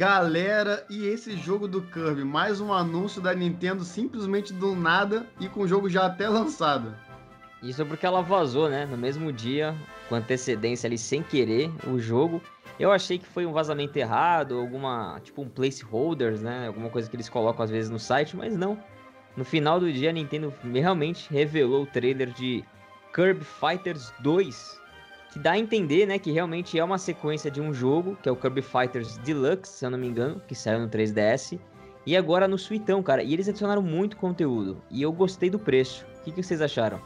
Galera, e esse jogo do Kirby? Mais um anúncio da Nintendo simplesmente do nada e com o jogo já até lançado. Isso porque ela vazou, né? No mesmo dia, com antecedência ali, sem querer, o jogo. Eu achei que foi um vazamento errado, alguma, tipo um placeholders, né? Alguma coisa que eles colocam às vezes no site, mas não. No final do dia, a Nintendo realmente revelou o trailer de Kirby Fighters 2, que dá a entender, né, que realmente é uma sequência de um jogo, que é o Kirby Fighters Deluxe, se eu não me engano, que saiu no 3DS, e agora no Suitão, cara. E eles adicionaram muito conteúdo, e eu gostei do preço. O que, que vocês acharam?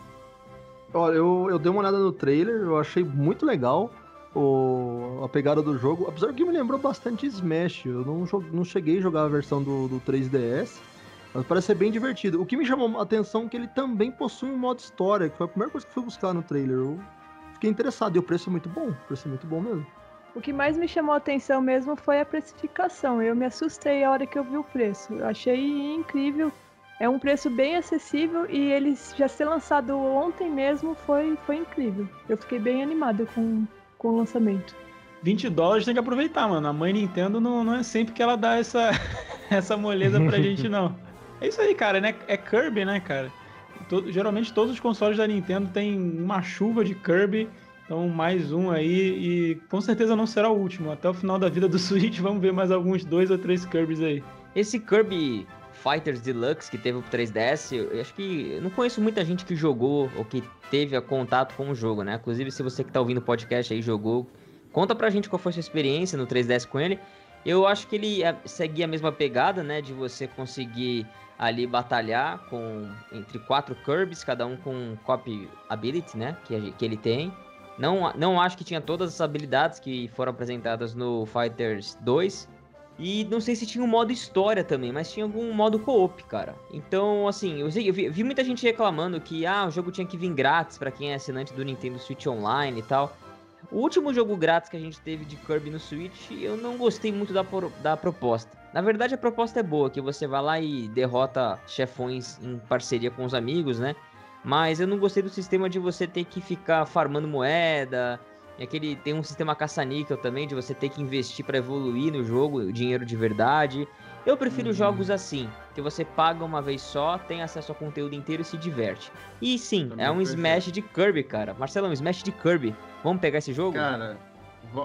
Olha, eu, eu dei uma olhada no trailer, eu achei muito legal o, a pegada do jogo, apesar que me lembrou bastante Smash. Eu não, não cheguei a jogar a versão do, do 3DS, mas parece ser bem divertido. O que me chamou a atenção é que ele também possui um modo história, que foi a primeira coisa que fui buscar no trailer. Eu fiquei interessado e o preço é muito bom, o preço é muito bom mesmo. O que mais me chamou a atenção mesmo foi a precificação. Eu me assustei a hora que eu vi o preço. Eu achei incrível. É um preço bem acessível e ele já ser lançado ontem mesmo foi, foi incrível. Eu fiquei bem animada com, com o lançamento. 20 dólares tem que aproveitar, mano. A mãe Nintendo não, não é sempre que ela dá essa, essa moleza pra gente, não. É isso aí, cara, né? É Kirby, né, cara? Todo, geralmente todos os consoles da Nintendo tem uma chuva de Kirby. Então, mais um aí e com certeza não será o último. Até o final da vida do Switch, vamos ver mais alguns dois ou três Kirbys aí. Esse Kirby Fighters Deluxe que teve o 3DS, eu acho que eu não conheço muita gente que jogou ou que teve contato com o jogo, né? Inclusive, se você que tá ouvindo o podcast aí jogou, conta pra gente qual foi a sua experiência no 3DS com ele. Eu acho que ele é, seguia a mesma pegada, né? De você conseguir ali batalhar com entre quatro Kirby's, cada um com copy ability, né? Que, que ele tem. Não, não acho que tinha todas as habilidades que foram apresentadas no Fighters 2. E não sei se tinha um modo história também, mas tinha algum modo co-op, cara. Então, assim, eu, vi, eu vi, muita gente reclamando que ah, o jogo tinha que vir grátis para quem é assinante do Nintendo Switch Online e tal. O último jogo grátis que a gente teve de Kirby no Switch, eu não gostei muito da, da proposta. Na verdade, a proposta é boa, que você vai lá e derrota chefões em parceria com os amigos, né? Mas eu não gostei do sistema de você ter que ficar farmando moeda, e aquele tem um sistema caça-níquel também de você ter que investir para evoluir no jogo, dinheiro de verdade. Eu prefiro uhum. jogos assim, que você paga uma vez só, tem acesso ao conteúdo inteiro e se diverte. E sim, também é um perfeito. Smash de Kirby, cara. Marcelo, um Smash de Kirby. Vamos pegar esse jogo? Cara,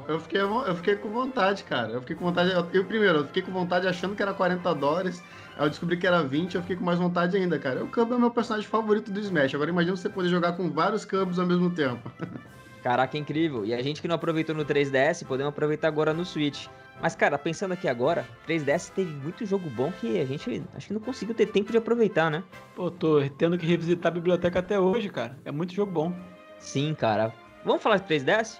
eu fiquei, eu fiquei com vontade, cara. Eu fiquei com vontade. Eu, eu, primeiro, eu fiquei com vontade achando que era 40 dólares. Aí eu descobri que era 20, eu fiquei com mais vontade ainda, cara. O Kirby é o meu personagem favorito do Smash. Agora imagina você poder jogar com vários Kirbys ao mesmo tempo. Caraca, é incrível. E a gente que não aproveitou no 3DS, podemos aproveitar agora no Switch. Mas, cara, pensando aqui agora, 3DS teve muito jogo bom que a gente acho que não conseguiu ter tempo de aproveitar, né? Pô, tô tendo que revisitar a biblioteca até hoje, cara. É muito jogo bom. Sim, cara. Vamos falar de 3DS?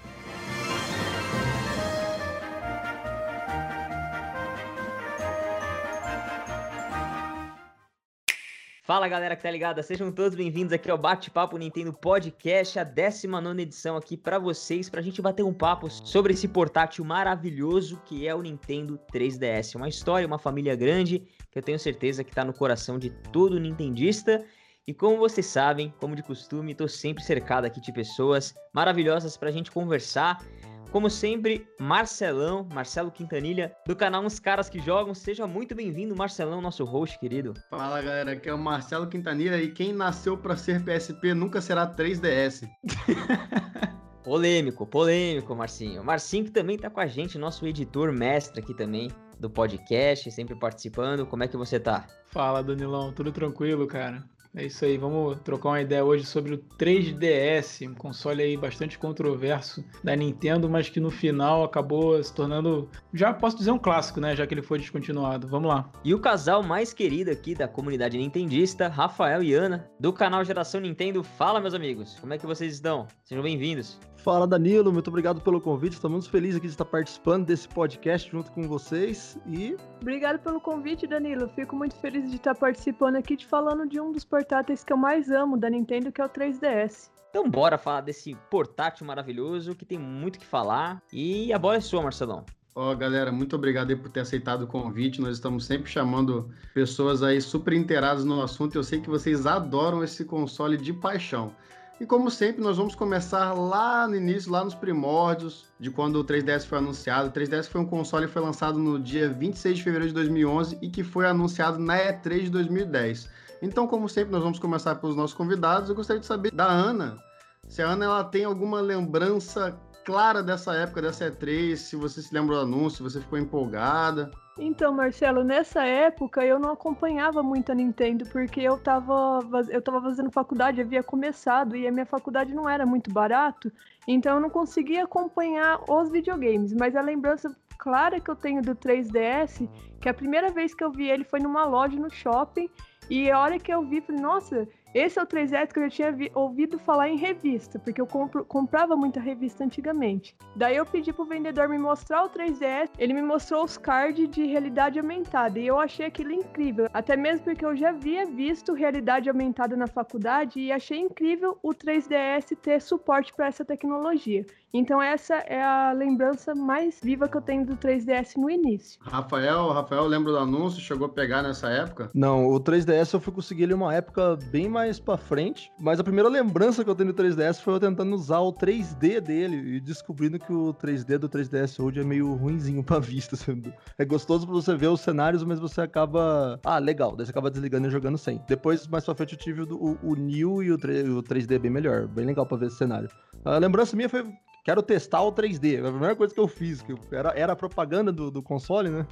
Fala galera que tá ligada, sejam todos bem-vindos aqui ao Bate-Papo Nintendo Podcast, a 19 edição aqui para vocês, pra gente bater um papo sobre esse portátil maravilhoso que é o Nintendo 3DS. Uma história, uma família grande que eu tenho certeza que tá no coração de todo nintendista. E como vocês sabem, como de costume, tô sempre cercado aqui de pessoas maravilhosas pra gente conversar como sempre, Marcelão, Marcelo Quintanilha, do canal Uns Caras que Jogam. Seja muito bem-vindo, Marcelão, nosso host, querido. Fala, galera, aqui é o Marcelo Quintanilha e quem nasceu para ser PSP nunca será 3DS. polêmico, polêmico, Marcinho. Marcinho que também tá com a gente, nosso editor mestre aqui também do podcast, sempre participando. Como é que você tá? Fala, Danilão, tudo tranquilo, cara? É isso aí, vamos trocar uma ideia hoje sobre o 3DS, um console aí bastante controverso da Nintendo, mas que no final acabou se tornando, já posso dizer um clássico, né, já que ele foi descontinuado. Vamos lá. E o casal mais querido aqui da comunidade nintendista, Rafael e Ana, do canal Geração Nintendo. Fala, meus amigos, como é que vocês estão? Sejam bem-vindos. Fala Danilo, muito obrigado pelo convite. Estamos muito felizes aqui de estar participando desse podcast junto com vocês e Obrigado pelo convite, Danilo. Fico muito feliz de estar participando aqui te falando de um dos portáteis que eu mais amo da Nintendo, que é o 3DS. Então bora falar desse portátil maravilhoso que tem muito que falar. E a bola é sua, Marcelão. Ó, oh, galera, muito obrigado aí por ter aceitado o convite. Nós estamos sempre chamando pessoas aí super inteiradas no assunto. Eu sei que vocês adoram esse console de paixão. E como sempre, nós vamos começar lá no início, lá nos primórdios, de quando o 3DS foi anunciado. O 3DS foi um console que foi lançado no dia 26 de fevereiro de 2011 e que foi anunciado na E3 de 2010. Então, como sempre, nós vamos começar pelos nossos convidados. Eu gostaria de saber da Ana, se a Ana ela tem alguma lembrança clara dessa época, dessa E3, se você se lembra do anúncio, se você ficou empolgada. Então, Marcelo, nessa época eu não acompanhava muito a Nintendo, porque eu tava, eu tava fazendo faculdade, havia começado, e a minha faculdade não era muito barato, então eu não conseguia acompanhar os videogames. Mas a lembrança clara que eu tenho do 3DS, que a primeira vez que eu vi ele foi numa loja no shopping, e a hora que eu vi, falei, nossa, esse é o 3S que eu já tinha vi, ouvido falar em revista, porque eu compro, comprava muita revista antigamente. Daí eu pedi pro vendedor me mostrar o 3DS, ele me mostrou os cards de realidade aumentada e eu achei aquilo incrível, até mesmo porque eu já havia visto realidade aumentada na faculdade e achei incrível o 3DS ter suporte para essa tecnologia. Então essa é a lembrança mais viva que eu tenho do 3DS no início. Rafael, Rafael lembra do anúncio? Chegou a pegar nessa época? Não, o 3DS eu fui conseguir ele uma época bem mais para frente, mas a primeira lembrança que eu tenho do 3DS foi eu tentando usar o 3D dele e descobrindo que o 3D do 3DS hoje é meio ruinzinho pra vista. É gostoso pra você ver os cenários, mas você acaba. Ah, legal, daí você acaba desligando e jogando sem. Depois, mais pra frente, eu tive o, o, New e o, 3, o 3D bem melhor, bem legal pra ver esse cenário. A lembrança minha foi quero testar o 3D. A primeira coisa que eu fiz, que era, era a propaganda do, do console, né?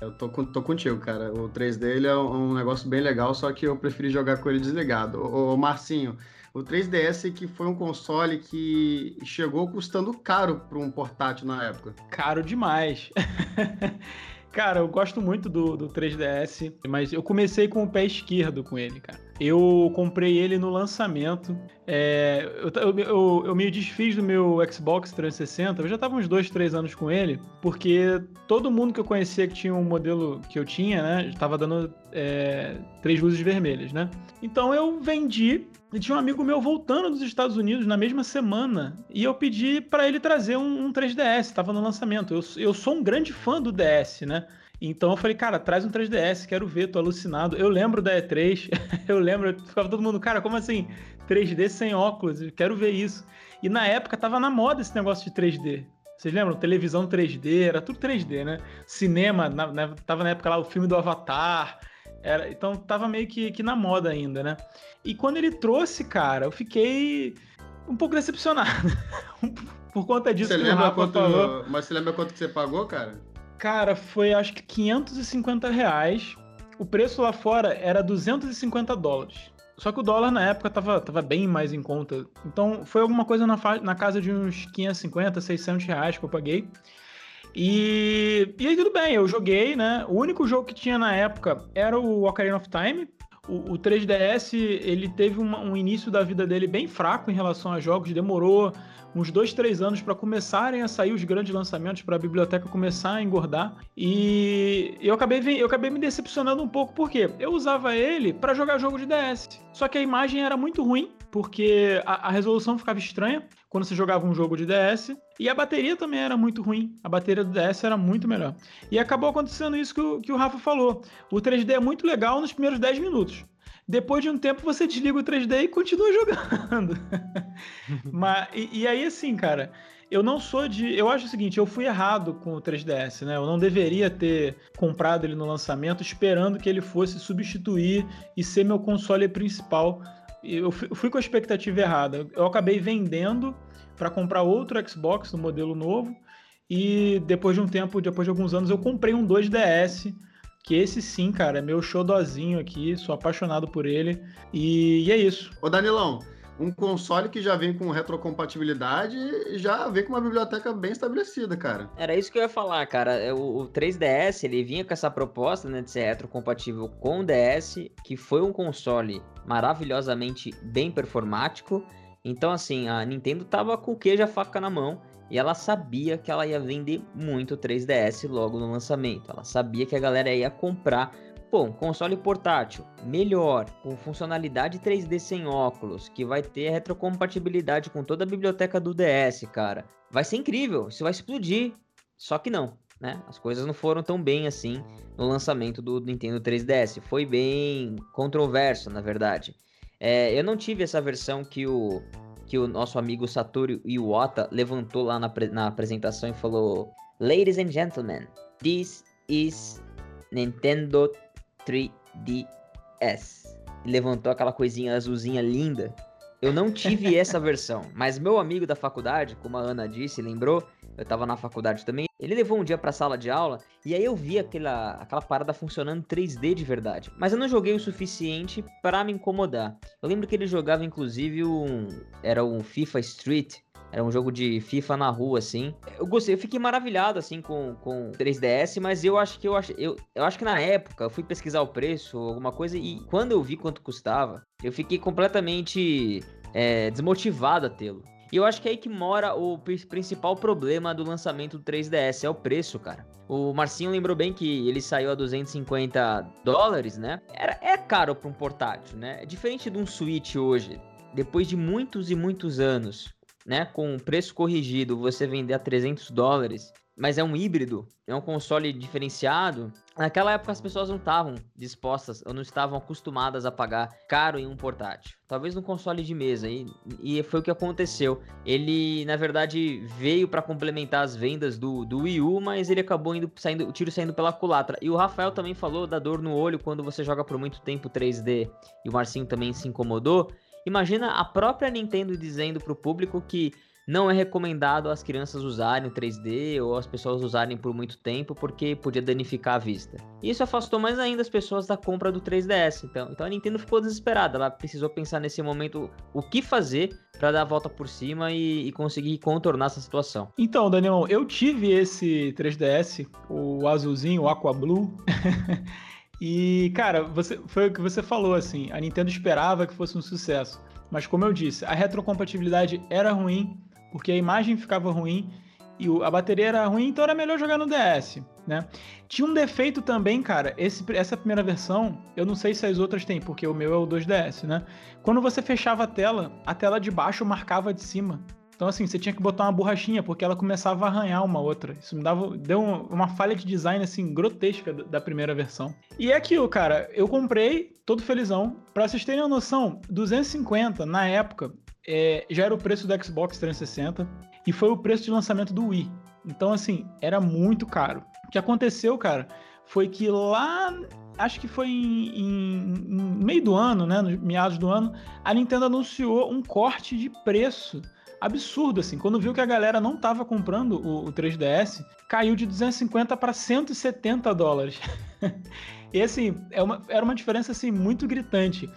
Eu tô, tô contigo, cara. O 3D ele é um negócio bem legal, só que eu preferi jogar com ele desligado. Ô, ô Marcinho, o 3DS que foi um console que chegou custando caro para um portátil na época. Caro demais. Cara, eu gosto muito do, do 3DS, mas eu comecei com o pé esquerdo com ele, cara. Eu comprei ele no lançamento. É, eu, eu, eu, me desfiz do meu Xbox 360. Eu já tava uns dois, três anos com ele, porque todo mundo que eu conhecia que tinha um modelo que eu tinha, né, estava dando é, três luzes vermelhas, né? Então eu vendi e tinha um amigo meu voltando dos Estados Unidos na mesma semana e eu pedi para ele trazer um, um 3DS, estava no lançamento. Eu, eu sou um grande fã do DS, né? Então eu falei, cara, traz um 3DS, quero ver, tô alucinado. Eu lembro da E3, eu lembro, ficava todo mundo, cara, como assim? 3D sem óculos, quero ver isso. E na época tava na moda esse negócio de 3D. Vocês lembram? Televisão 3D, era tudo 3D, né? Cinema, na, na, tava na época lá o filme do Avatar. Era, então tava meio que, que na moda ainda, né? E quando ele trouxe, cara, eu fiquei um pouco decepcionado. Por conta disso você lembra quanto, falou. Mas você lembra quanto que você pagou, cara? Cara, foi acho que 550 reais. O preço lá fora era 250 dólares. Só que o dólar na época tava, tava bem mais em conta. Então foi alguma coisa na, na casa de uns 550, 600 reais que eu paguei. E, e aí tudo bem, eu joguei, né? O único jogo que tinha na época era o Ocarina of Time. O, o 3DS, ele teve uma, um início da vida dele bem fraco em relação a jogos, demorou uns dois, três anos para começarem a sair os grandes lançamentos, para a biblioteca começar a engordar. E eu acabei, eu acabei me decepcionando um pouco, porque eu usava ele para jogar jogo de DS. Só que a imagem era muito ruim, porque a, a resolução ficava estranha quando você jogava um jogo de DS. E a bateria também era muito ruim. A bateria do DS era muito melhor. E acabou acontecendo isso que o, que o Rafa falou. O 3D é muito legal nos primeiros 10 minutos. Depois de um tempo você desliga o 3D e continua jogando. Mas, e, e, aí, assim, cara, eu não sou de. Eu acho o seguinte, eu fui errado com o 3DS, né? Eu não deveria ter comprado ele no lançamento esperando que ele fosse substituir e ser meu console principal eu fui com a expectativa errada. Eu acabei vendendo para comprar outro Xbox no modelo novo e depois de um tempo, depois de alguns anos, eu comprei um 2DS que esse sim, cara, é meu xodózinho aqui, sou apaixonado por ele. E, e é isso. Ô Danilão, um console que já vem com retrocompatibilidade e já vem com uma biblioteca bem estabelecida, cara. Era isso que eu ia falar, cara. É, o, o 3DS, ele vinha com essa proposta, né, de ser retrocompatível com o DS, que foi um console maravilhosamente bem performático. Então, assim, a Nintendo tava com o queijo a faca na mão e ela sabia que ela ia vender muito 3DS logo no lançamento. Ela sabia que a galera ia comprar um console portátil melhor, com funcionalidade 3D sem óculos, que vai ter retrocompatibilidade com toda a biblioteca do DS, cara. Vai ser incrível, isso vai explodir. Só que não, né? As coisas não foram tão bem assim no lançamento do Nintendo 3DS. Foi bem controverso, na verdade. É, eu não tive essa versão que o, que o nosso amigo Satoru Iwata levantou lá na, na apresentação e falou: Ladies and gentlemen, this is Nintendo 3DS. Levantou aquela coisinha azulzinha linda. Eu não tive essa versão, mas meu amigo da faculdade, como a Ana disse, lembrou, eu tava na faculdade também, ele levou um dia pra sala de aula e aí eu vi aquela, aquela parada funcionando 3D de verdade. Mas eu não joguei o suficiente para me incomodar. Eu lembro que ele jogava inclusive um. Era um FIFA Street, era um jogo de FIFA na rua, assim. Eu gostei, eu fiquei maravilhado, assim, com, com 3DS, mas eu acho que eu, eu, eu acho que na época eu fui pesquisar o preço, alguma coisa, e quando eu vi quanto custava, eu fiquei completamente é, desmotivado a tê-lo. E eu acho que é aí que mora o principal problema do lançamento do 3DS, é o preço, cara. O Marcinho lembrou bem que ele saiu a 250 dólares, né? Era, é caro para um portátil, né? É diferente de um Switch hoje. Depois de muitos e muitos anos, né, com preço corrigido, você vender a 300 dólares, mas é um híbrido, é um console diferenciado, naquela época as pessoas não estavam dispostas ou não estavam acostumadas a pagar caro em um portátil. Talvez no console de mesa, e, e foi o que aconteceu. Ele, na verdade, veio para complementar as vendas do, do Wii U, mas ele acabou indo, saindo, o tiro saindo pela culatra. E o Rafael também falou da dor no olho quando você joga por muito tempo 3D, e o Marcinho também se incomodou. Imagina a própria Nintendo dizendo para o público que não é recomendado as crianças usarem o 3D ou as pessoas usarem por muito tempo porque podia danificar a vista. Isso afastou mais ainda as pessoas da compra do 3DS. Então, então a Nintendo ficou desesperada. Ela precisou pensar nesse momento o que fazer para dar a volta por cima e, e, conseguir contornar essa situação. Então, Daniel, eu tive esse 3DS, o azulzinho, o Aqua Blue. E, cara, você, foi o que você falou, assim, a Nintendo esperava que fosse um sucesso. Mas como eu disse, a retrocompatibilidade era ruim, porque a imagem ficava ruim e a bateria era ruim, então era melhor jogar no DS, né? Tinha um defeito também, cara, esse, essa primeira versão, eu não sei se as outras têm, porque o meu é o 2DS, né? Quando você fechava a tela, a tela de baixo marcava de cima. Então, assim, você tinha que botar uma borrachinha, porque ela começava a arranhar uma outra. Isso me dava. Deu uma falha de design, assim, grotesca da primeira versão. E é aquilo, cara. Eu comprei, todo felizão. Pra vocês terem uma noção, 250 na época é, já era o preço do Xbox 360 e foi o preço de lançamento do Wii. Então, assim, era muito caro. O que aconteceu, cara, foi que lá acho que foi em, em, em, meio do ano, né, meados do ano, a Nintendo anunciou um corte de preço absurdo, assim. Quando viu que a galera não tava comprando o, o 3DS, caiu de 250 para 170 dólares. e assim, é uma, era uma diferença assim muito gritante.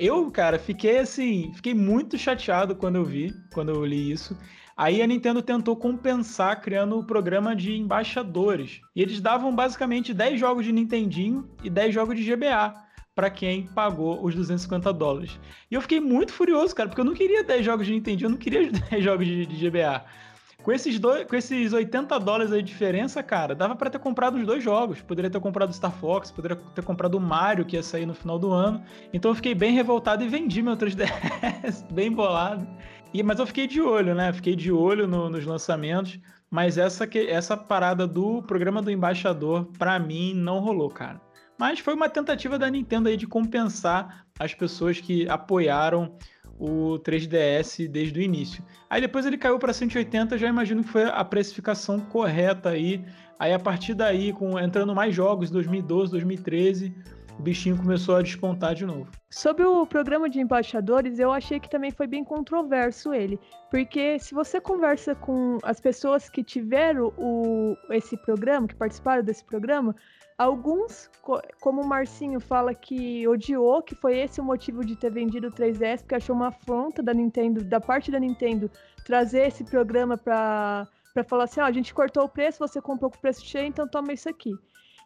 Eu, cara, fiquei assim, fiquei muito chateado quando eu vi, quando eu li isso. Aí a Nintendo tentou compensar criando o programa de embaixadores. E eles davam basicamente 10 jogos de Nintendinho e 10 jogos de GBA para quem pagou os 250 dólares. E eu fiquei muito furioso, cara, porque eu não queria 10 jogos de Nintendo, eu não queria 10 jogos de, de GBA. Com esses, dois, com esses 80 dólares aí de diferença, cara, dava para ter comprado os dois jogos. Poderia ter comprado Star Fox, poderia ter comprado o Mario, que ia sair no final do ano. Então eu fiquei bem revoltado e vendi meu 3DS, bem bolado. E, mas eu fiquei de olho, né? Fiquei de olho no, nos lançamentos. Mas essa, que, essa parada do programa do embaixador, para mim, não rolou, cara. Mas foi uma tentativa da Nintendo aí de compensar as pessoas que apoiaram o 3DS desde o início. Aí depois ele caiu para 180, já imagino que foi a precificação correta aí. Aí a partir daí, com entrando mais jogos, 2012, 2013, o bichinho começou a despontar de novo. Sobre o programa de embaixadores, eu achei que também foi bem controverso ele. Porque se você conversa com as pessoas que tiveram o, esse programa, que participaram desse programa, alguns, como o Marcinho fala que odiou, que foi esse o motivo de ter vendido o 3DS, porque achou uma afronta da Nintendo, da parte da Nintendo, trazer esse programa para para falar assim, ó, a gente cortou o preço, você comprou com o preço cheio, então toma isso aqui.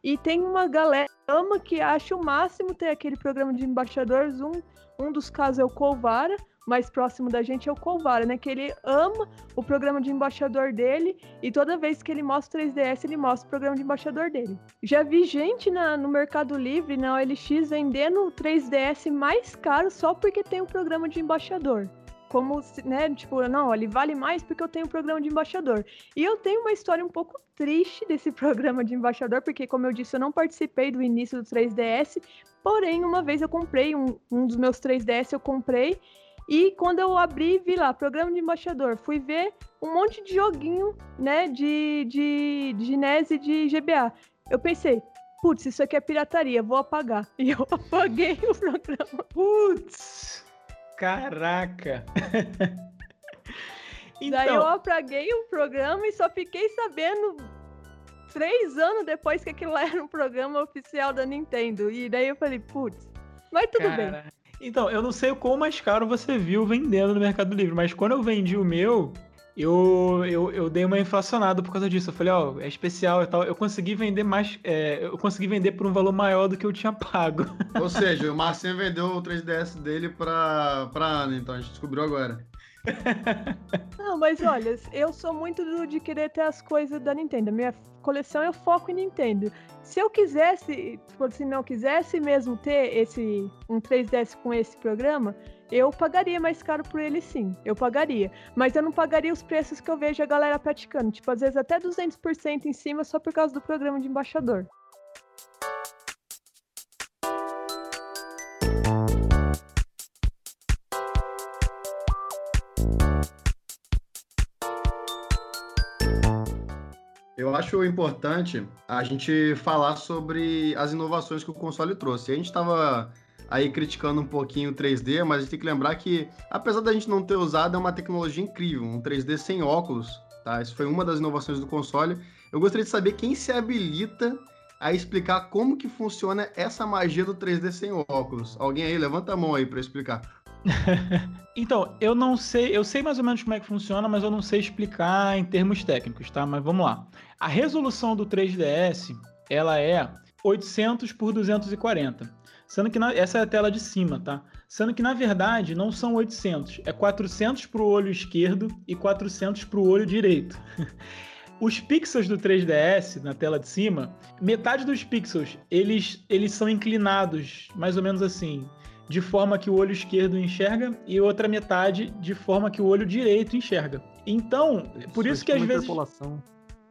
E tem uma galera ama que acha o máximo ter aquele programa de embaixadores. Um, um dos casos é o Colvara, mais próximo da gente é o Colvara, né? Que ele ama o programa de embaixador dele e toda vez que ele mostra o 3DS, ele mostra o programa de embaixador dele. Já vi gente na, no Mercado Livre, na OLX, vendendo o 3DS mais caro só porque tem o programa de embaixador como, né, tipo, não, ele vale mais porque eu tenho um programa de embaixador. E eu tenho uma história um pouco triste desse programa de embaixador, porque, como eu disse, eu não participei do início do 3DS, porém, uma vez eu comprei, um, um dos meus 3DS eu comprei, e quando eu abri, vi lá, programa de embaixador, fui ver um monte de joguinho, né, de, de, de NES e de GBA. Eu pensei, putz, isso aqui é pirataria, vou apagar. E eu apaguei o programa. Putz! Caraca! então... Daí eu apaguei o programa e só fiquei sabendo três anos depois que aquilo era um programa oficial da Nintendo. E daí eu falei, putz, mas tudo Cara... bem. Então, eu não sei o quão mais caro você viu vendendo no Mercado Livre, mas quando eu vendi o meu, eu, eu, eu dei uma inflacionada por causa disso. Eu falei, ó, oh, é especial e tal. Eu consegui vender mais. É, eu consegui vender por um valor maior do que eu tinha pago. Ou seja, o Marcinho vendeu o 3DS dele pra, pra Ana, então a gente descobriu agora. Não, mas olha, eu sou muito do, de querer ter as coisas da Nintendo. Minha coleção eu foco em Nintendo. Se eu quisesse, se não quisesse mesmo ter esse um 3DS com esse programa, eu pagaria mais caro por ele sim, eu pagaria. Mas eu não pagaria os preços que eu vejo a galera praticando, tipo, às vezes até 200% em cima só por causa do programa de embaixador. Eu acho importante a gente falar sobre as inovações que o console trouxe. A gente estava aí criticando um pouquinho o 3D, mas a gente tem que lembrar que, apesar da gente não ter usado, é uma tecnologia incrível, um 3D sem óculos, tá? Isso foi uma das inovações do console. Eu gostaria de saber quem se habilita a explicar como que funciona essa magia do 3D sem óculos. Alguém aí, levanta a mão aí para explicar. então, eu não sei, eu sei mais ou menos como é que funciona, mas eu não sei explicar em termos técnicos, tá? Mas vamos lá. A resolução do 3DS, ela é 800 por 240. Sendo que na, essa é a tela de cima, tá? Sendo que na verdade não são 800, é 400 para o olho esquerdo e 400 para o olho direito. Os pixels do 3DS na tela de cima, metade dos pixels eles, eles são inclinados, mais ou menos assim, de forma que o olho esquerdo enxerga e outra metade de forma que o olho direito enxerga. Então, isso por isso que às vezes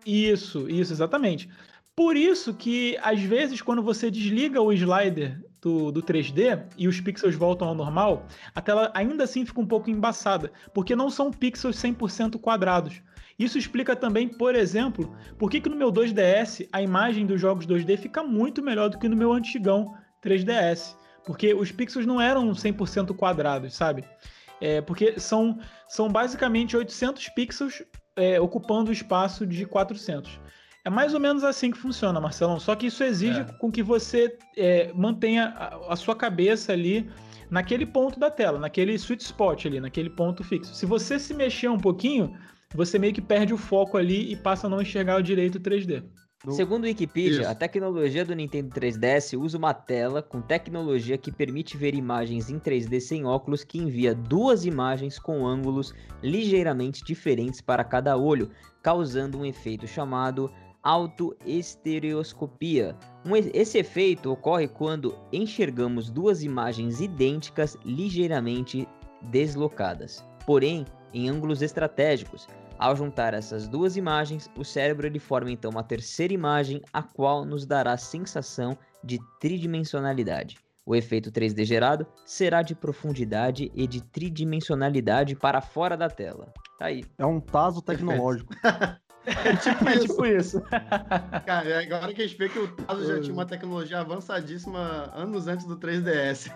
isso, isso exatamente. Por isso que às vezes quando você desliga o slider do, do 3D e os pixels voltam ao normal, a tela ainda assim fica um pouco embaçada, porque não são pixels 100% quadrados. Isso explica também, por exemplo, por que, que no meu 2DS a imagem dos jogos 2D fica muito melhor do que no meu antigão 3DS. Porque os pixels não eram 100% quadrados, sabe? É, porque são, são basicamente 800 pixels é, ocupando o espaço de 400. É mais ou menos assim que funciona, Marcelão. Só que isso exige é. com que você é, mantenha a, a, sua cabeça ali naquele ponto da tela, naquele sweet spot ali, naquele ponto fixo. Se você se mexer um pouquinho, você meio que perde o foco ali e passa a não enxergar o direito 3D. Segundo o Wikipedia, Isso. a tecnologia do Nintendo 3DS usa uma tela com tecnologia que permite ver imagens em 3D sem óculos que envia duas imagens com ângulos ligeiramente diferentes para cada olho, causando um efeito chamado autoestereoscopia. Um, esse efeito ocorre quando enxergamos duas imagens idênticas ligeiramente deslocadas, porém em ângulos estratégicos. Ao juntar essas duas imagens, o cérebro ele forma então uma terceira imagem, a qual nos dará a sensação de tridimensionalidade. O efeito 3D gerado será de profundidade e de tridimensionalidade para fora da tela. Tá aí. É um taso tecnológico. É tipo, é tipo isso. Cara, é agora que a gente vê que o Tazo já tinha uma tecnologia avançadíssima anos antes do 3DS.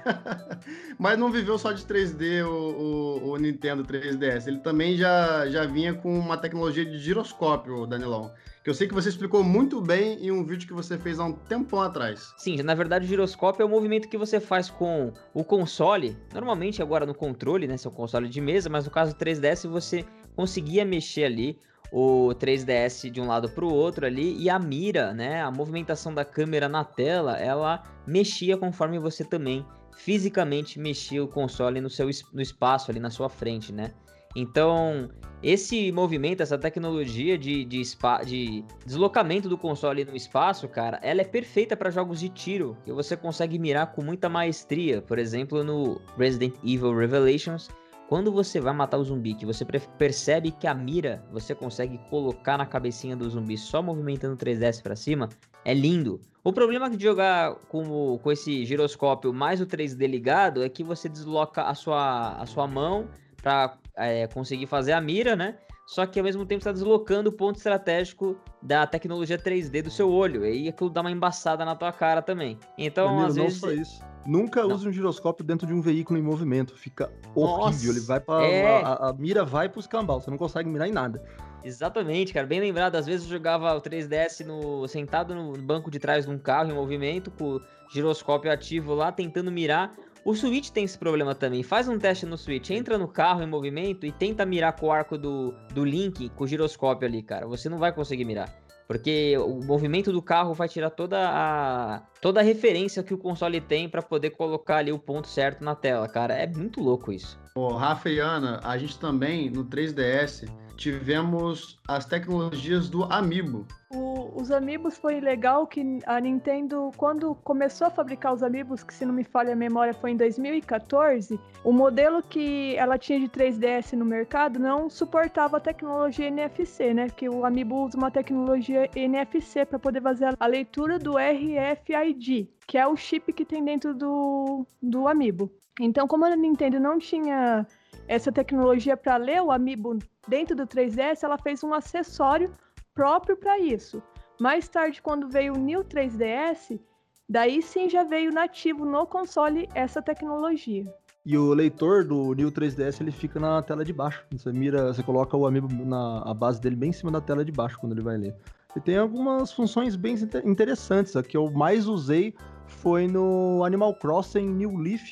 Mas não viveu só de 3D o, o, o, Nintendo 3DS. Ele também já, já vinha com uma tecnologia de giroscópio, Danilão. Que eu sei que você explicou muito bem em um vídeo que você fez há um tempão atrás. Sim, na verdade o giroscópio é o movimento que você faz com o console. Normalmente agora no controle, né? Seu console de mesa, mas no caso do 3DS você conseguia mexer ali o 3DS de um lado para o outro ali e a mira, né, a movimentação da câmera na tela, ela mexia conforme você também fisicamente mexia o console no seu no espaço ali na sua frente, né? Então, esse movimento, essa tecnologia de, de, de deslocamento do console no espaço, cara, ela é perfeita para jogos de tiro, que você consegue mirar com muita maestria. Por exemplo, no Resident Evil Revelations, quando você vai matar o zumbi, que você percebe que a mira você consegue colocar na cabecinha do zumbi só movimentando o 3DS para cima, é lindo. O problema de jogar com, com esse giroscópio mais o 3D ligado é que você desloca a sua, a sua mão para é, conseguir fazer a mira, né? Só que ao mesmo tempo está deslocando o ponto estratégico da tecnologia 3D do seu olho. E aí aquilo dá uma embaçada na tua cara também. Então, Danilo, às não vezes. Só isso. Nunca não. use um giroscópio dentro de um veículo em movimento. Fica horrível. Nossa, Ele vai para é... a, a, mira vai pro escambau. Você não consegue mirar em nada. Exatamente, cara. Bem lembrado. Às vezes eu jogava o 3DS no, sentado no banco de trás de um carro em movimento, com o giroscópio ativo lá, tentando mirar. O Switch tem esse problema também. Faz um teste no Switch, entra no carro em movimento e tenta mirar com o arco do, do Link, com o giroscópio ali, cara. Você não vai conseguir mirar. Porque o movimento do carro vai tirar toda a toda a referência que o console tem para poder colocar ali o ponto certo na tela, cara. É muito louco isso. Ô, Rafa e Ana, a gente também no 3DS tivemos as tecnologias do Amiibo. O, os Amiibos foi legal que a Nintendo, quando começou a fabricar os Amiibos, que se não me falha a memória foi em 2014, o modelo que ela tinha de 3DS no mercado não suportava a tecnologia NFC, né? Que o Amiibo usa uma tecnologia NFC para poder fazer a leitura do RFID, que é o chip que tem dentro do, do Amiibo. Então, como a Nintendo não tinha essa tecnologia para ler o Amiibo dentro do 3DS, ela fez um acessório próprio para isso. Mais tarde, quando veio o New 3DS, daí sim já veio nativo no console essa tecnologia. E o leitor do New 3DS ele fica na tela de baixo. Você mira, você coloca o amiibo na a base dele bem em cima da tela de baixo quando ele vai ler. E tem algumas funções bem interessantes. A que eu mais usei foi no Animal Crossing New Leaf,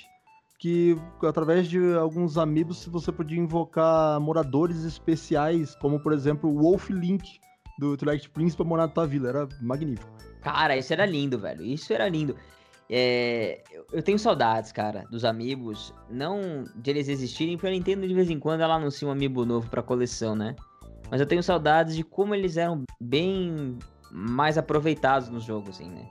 que através de alguns amigos você podia invocar moradores especiais, como por exemplo o Wolf Link do Twilight Prince pra morar na tua vila. Era magnífico. Cara, isso era lindo, velho. Isso era lindo. É, eu tenho saudades, cara, dos amigos. Não de eles existirem, porque a Nintendo de vez em quando ela anuncia um amiibo novo pra coleção, né? Mas eu tenho saudades de como eles eram bem mais aproveitados nos jogos, assim, né?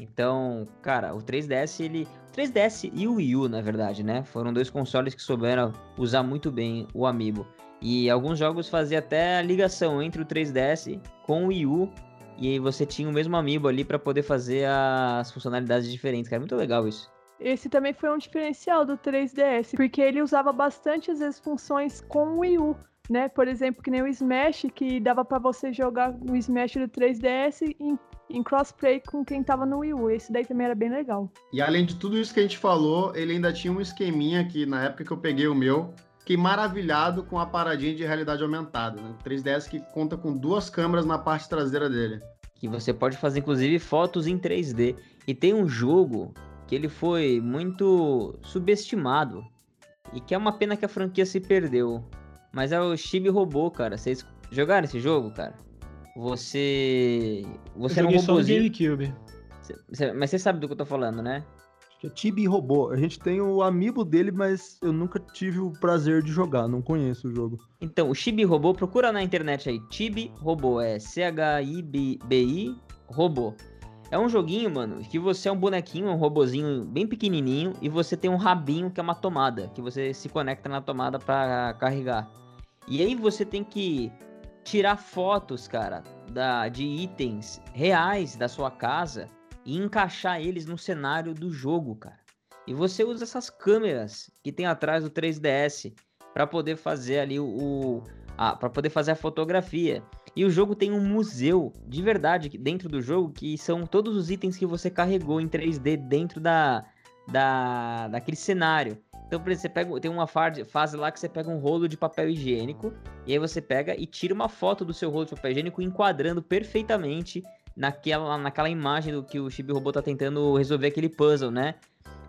Então, cara, o 3DS, ele. O 3DS e o Wii U, na verdade, né? Foram dois consoles que souberam usar muito bem o Amiibo. E alguns jogos faziam até a ligação entre o 3DS com o Wii U. E você tinha o mesmo Amiibo ali para poder fazer as funcionalidades diferentes, cara. Muito legal isso. Esse também foi um diferencial do 3DS, porque ele usava bastante às vezes funções com o Wii U né? Por exemplo, que nem o Smash, que dava para você jogar no Smash do 3DS em, em crossplay com quem tava no Wii U. Esse daí também era bem legal. E além de tudo isso que a gente falou, ele ainda tinha um esqueminha que na época que eu peguei o meu, fiquei maravilhado com a paradinha de realidade aumentada. Né? 3DS que conta com duas câmeras na parte traseira dele. Que você pode fazer, inclusive, fotos em 3D. E tem um jogo que ele foi muito subestimado. E que é uma pena que a franquia se perdeu. Mas é o Chibi Robô, cara. Vocês jogaram esse jogo, cara? Você. Você eu era um robôzinho. Só no GameCube. Mas você sabe do que eu tô falando, né? É Tibi Robô. A gente tem o amiibo dele, mas eu nunca tive o prazer de jogar, não conheço o jogo. Então, o Chibi Robô, procura na internet aí. Chibi Robô, é C-H-I-B-I Robô. É um joguinho, mano, que você é um bonequinho, um robozinho bem pequenininho e você tem um rabinho que é uma tomada, que você se conecta na tomada para carregar. E aí você tem que tirar fotos, cara, da, de itens reais da sua casa e encaixar eles no cenário do jogo, cara. E você usa essas câmeras que tem atrás do 3DS para poder fazer ali o, o para poder fazer a fotografia. E o jogo tem um museu de verdade dentro do jogo, que são todos os itens que você carregou em 3D dentro da, da daquele cenário. Então, por exemplo, você pega, tem uma fase lá que você pega um rolo de papel higiênico, e aí você pega e tira uma foto do seu rolo de papel higiênico enquadrando perfeitamente naquela, naquela imagem do que o Chibi Robô tá tentando resolver aquele puzzle, né?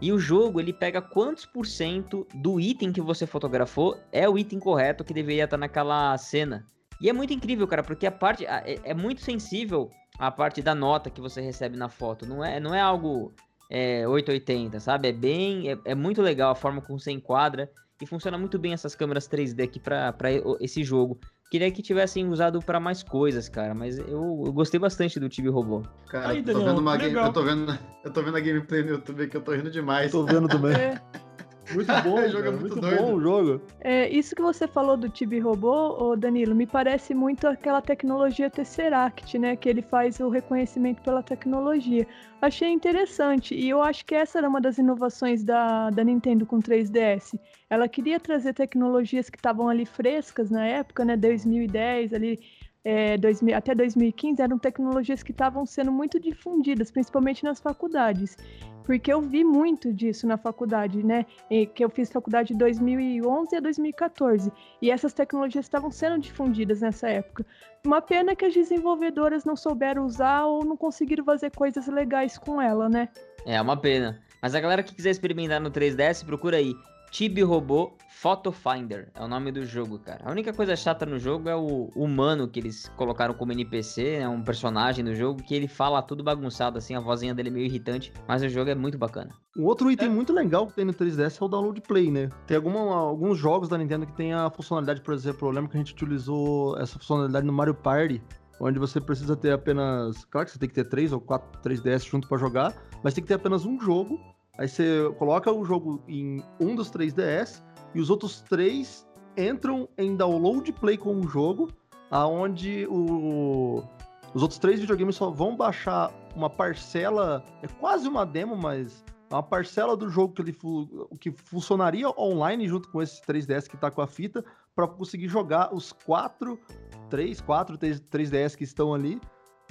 E o jogo, ele pega quantos por cento do item que você fotografou é o item correto que deveria estar naquela cena. E é muito incrível, cara, porque a parte é, é muito sensível a parte da nota que você recebe na foto. Não é, não é algo é, 880, sabe? É bem. É, é, muito legal a forma como você enquadra. E funciona muito bem essas câmeras 3D aqui para esse jogo. Queria que tivessem usado para mais coisas, cara. Mas eu, eu, gostei bastante do Tibi Robô. Cara, Aí, tô vendo uma game, eu, tô vendo, eu tô vendo a gameplay no YouTube que eu tô rindo demais. Tô vendo também. É. Muito bom, jogo é muito, muito bom o jogo. É, isso que você falou do Tibi Robô, Danilo, me parece muito aquela tecnologia Tesseract, né? Que ele faz o reconhecimento pela tecnologia. Achei interessante e eu acho que essa era uma das inovações da, da Nintendo com 3DS. Ela queria trazer tecnologias que estavam ali frescas na época, né? 2010, ali é, 2000, até 2015 eram tecnologias que estavam sendo muito difundidas, principalmente nas faculdades porque eu vi muito disso na faculdade, né? E que eu fiz faculdade de 2011 a 2014, e essas tecnologias estavam sendo difundidas nessa época. Uma pena que as desenvolvedoras não souberam usar ou não conseguiram fazer coisas legais com ela, né? É uma pena. Mas a galera que quiser experimentar no 3DS, procura aí Tibi Robô Photo Finder é o nome do jogo, cara. A única coisa chata no jogo é o humano que eles colocaram como NPC, é um personagem do jogo que ele fala tudo bagunçado, assim, a vozinha dele é meio irritante, mas o jogo é muito bacana. Um outro item é. muito legal que tem no 3DS é o download play, né? Tem alguma, alguns jogos da Nintendo que tem a funcionalidade, por exemplo, eu lembro que a gente utilizou essa funcionalidade no Mario Party, onde você precisa ter apenas. Claro que você tem que ter três ou quatro 3DS junto para jogar, mas tem que ter apenas um jogo Aí você coloca o jogo em um dos 3DS e os outros três entram em download play com o jogo, aonde o, os outros três videogames só vão baixar uma parcela, é quase uma demo, mas uma parcela do jogo que ele que funcionaria online junto com esse 3DS que está com a fita para conseguir jogar os quatro, três, quatro 3DS que estão ali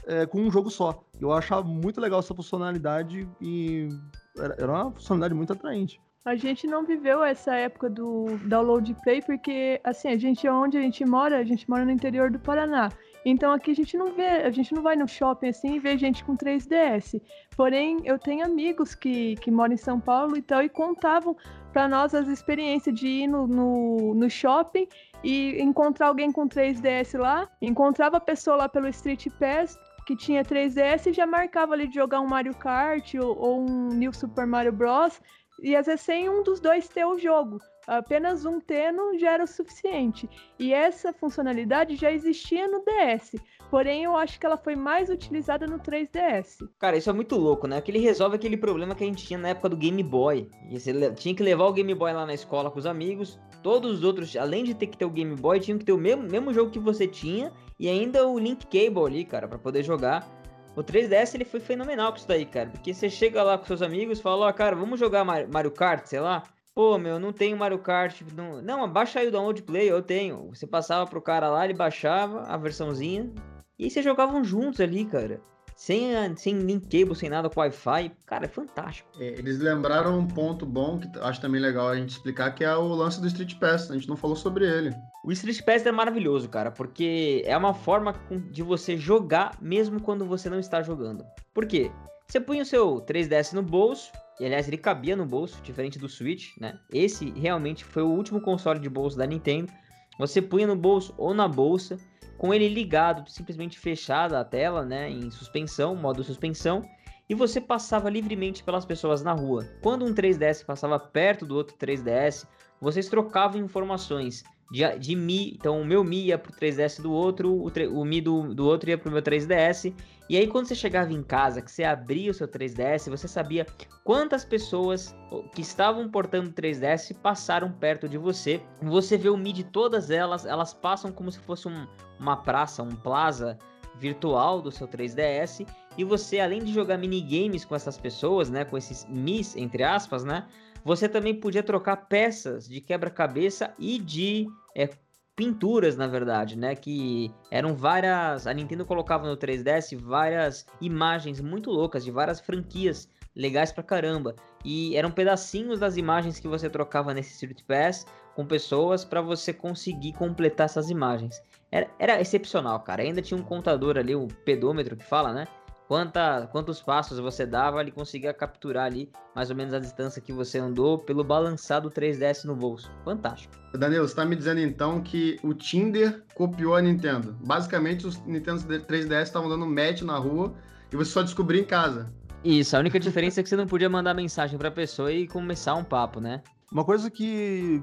é, com um jogo só. Eu achava muito legal essa funcionalidade e era, uma funcionalidade muito atraente. A gente não viveu essa época do download play porque, assim, a gente onde a gente mora, a gente mora no interior do Paraná. Então aqui a gente não vê, a gente não vai no shopping assim e vê gente com 3DS. Porém, eu tenho amigos que, que moram em São Paulo e tal e contavam para nós as experiências de ir no, no, no, shopping e encontrar alguém com 3DS lá, encontrava a pessoa lá pelo Street Pass, que tinha 3DS e já marcava ali de jogar um Mario Kart ou, ou um New Super Mario Bros. E às vezes sem um dos dois ter o jogo. Apenas um tendo já era o suficiente. E essa funcionalidade já existia no DS. Porém, eu acho que ela foi mais utilizada no 3DS. Cara, isso é muito louco, né? Que ele resolve aquele problema que a gente tinha na época do Game Boy. E você tinha que levar o Game Boy lá na escola com os amigos. Todos os outros, além de ter que ter o Game Boy, tinham que ter o mesmo, mesmo jogo que você tinha. E ainda o Link Cable ali, cara, para poder jogar. O 3DS ele foi fenomenal com isso daí, cara. Porque você chega lá com seus amigos fala, ó, oh, cara, vamos jogar Mario Kart, sei lá. Pô, meu, não tenho Mario Kart. Não, não baixa aí o download play, eu tenho. Você passava pro cara lá, ele baixava a versãozinha. E aí vocês jogavam juntos ali, cara. Sem, sem link cable, sem nada com Wi-Fi. Cara, é fantástico. É, eles lembraram um ponto bom que acho também legal a gente explicar, que é o lance do Street Pass. A gente não falou sobre ele. O Street Pass é maravilhoso, cara, porque é uma forma de você jogar mesmo quando você não está jogando. Por quê? Você põe o seu 3DS no bolso, e aliás, ele cabia no bolso, diferente do Switch, né? Esse realmente foi o último console de bolso da Nintendo. Você punha no bolso ou na bolsa, com ele ligado, simplesmente fechada a tela, né? Em suspensão, modo suspensão. E você passava livremente pelas pessoas na rua. Quando um 3DS passava perto do outro 3DS, vocês trocavam informações de, de Mi. Então o meu Mi ia pro 3DS do outro, o, o Mi do, do outro ia pro meu 3DS. E aí quando você chegava em casa, que você abria o seu 3DS, você sabia quantas pessoas que estavam portando 3DS passaram perto de você. Você vê o Mi de todas elas, elas passam como se fosse um, uma praça, um plaza virtual do seu 3DS e você além de jogar minigames com essas pessoas, né, com esses Mis entre aspas, né, você também podia trocar peças de quebra-cabeça e de é, pinturas, na verdade, né? Que eram várias. A Nintendo colocava no 3DS várias imagens muito loucas de várias franquias legais pra caramba. E eram pedacinhos das imagens que você trocava nesse Street Pass com pessoas para você conseguir completar essas imagens. Era, era excepcional, cara. Ainda tinha um contador ali, o pedômetro que fala, né? Quanta, quantos passos você dava, ele conseguia capturar ali mais ou menos a distância que você andou pelo balançado 3DS no bolso. Fantástico. Danilo, você tá me dizendo então que o Tinder copiou a Nintendo. Basicamente, os Nintendo 3DS estavam dando match na rua e você só descobriu em casa. Isso, a única diferença é que você não podia mandar mensagem pra pessoa e começar um papo, né? Uma coisa que.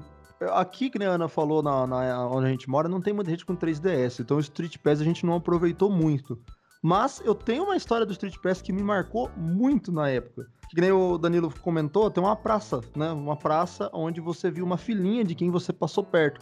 Aqui, que a Ana falou, na, na, onde a gente mora, não tem muita gente com 3DS. Então o Street Pass a gente não aproveitou muito. Mas eu tenho uma história do Street Pass que me marcou muito na época. Que nem o Danilo comentou, tem uma praça, né? Uma praça onde você viu uma filhinha de quem você passou perto.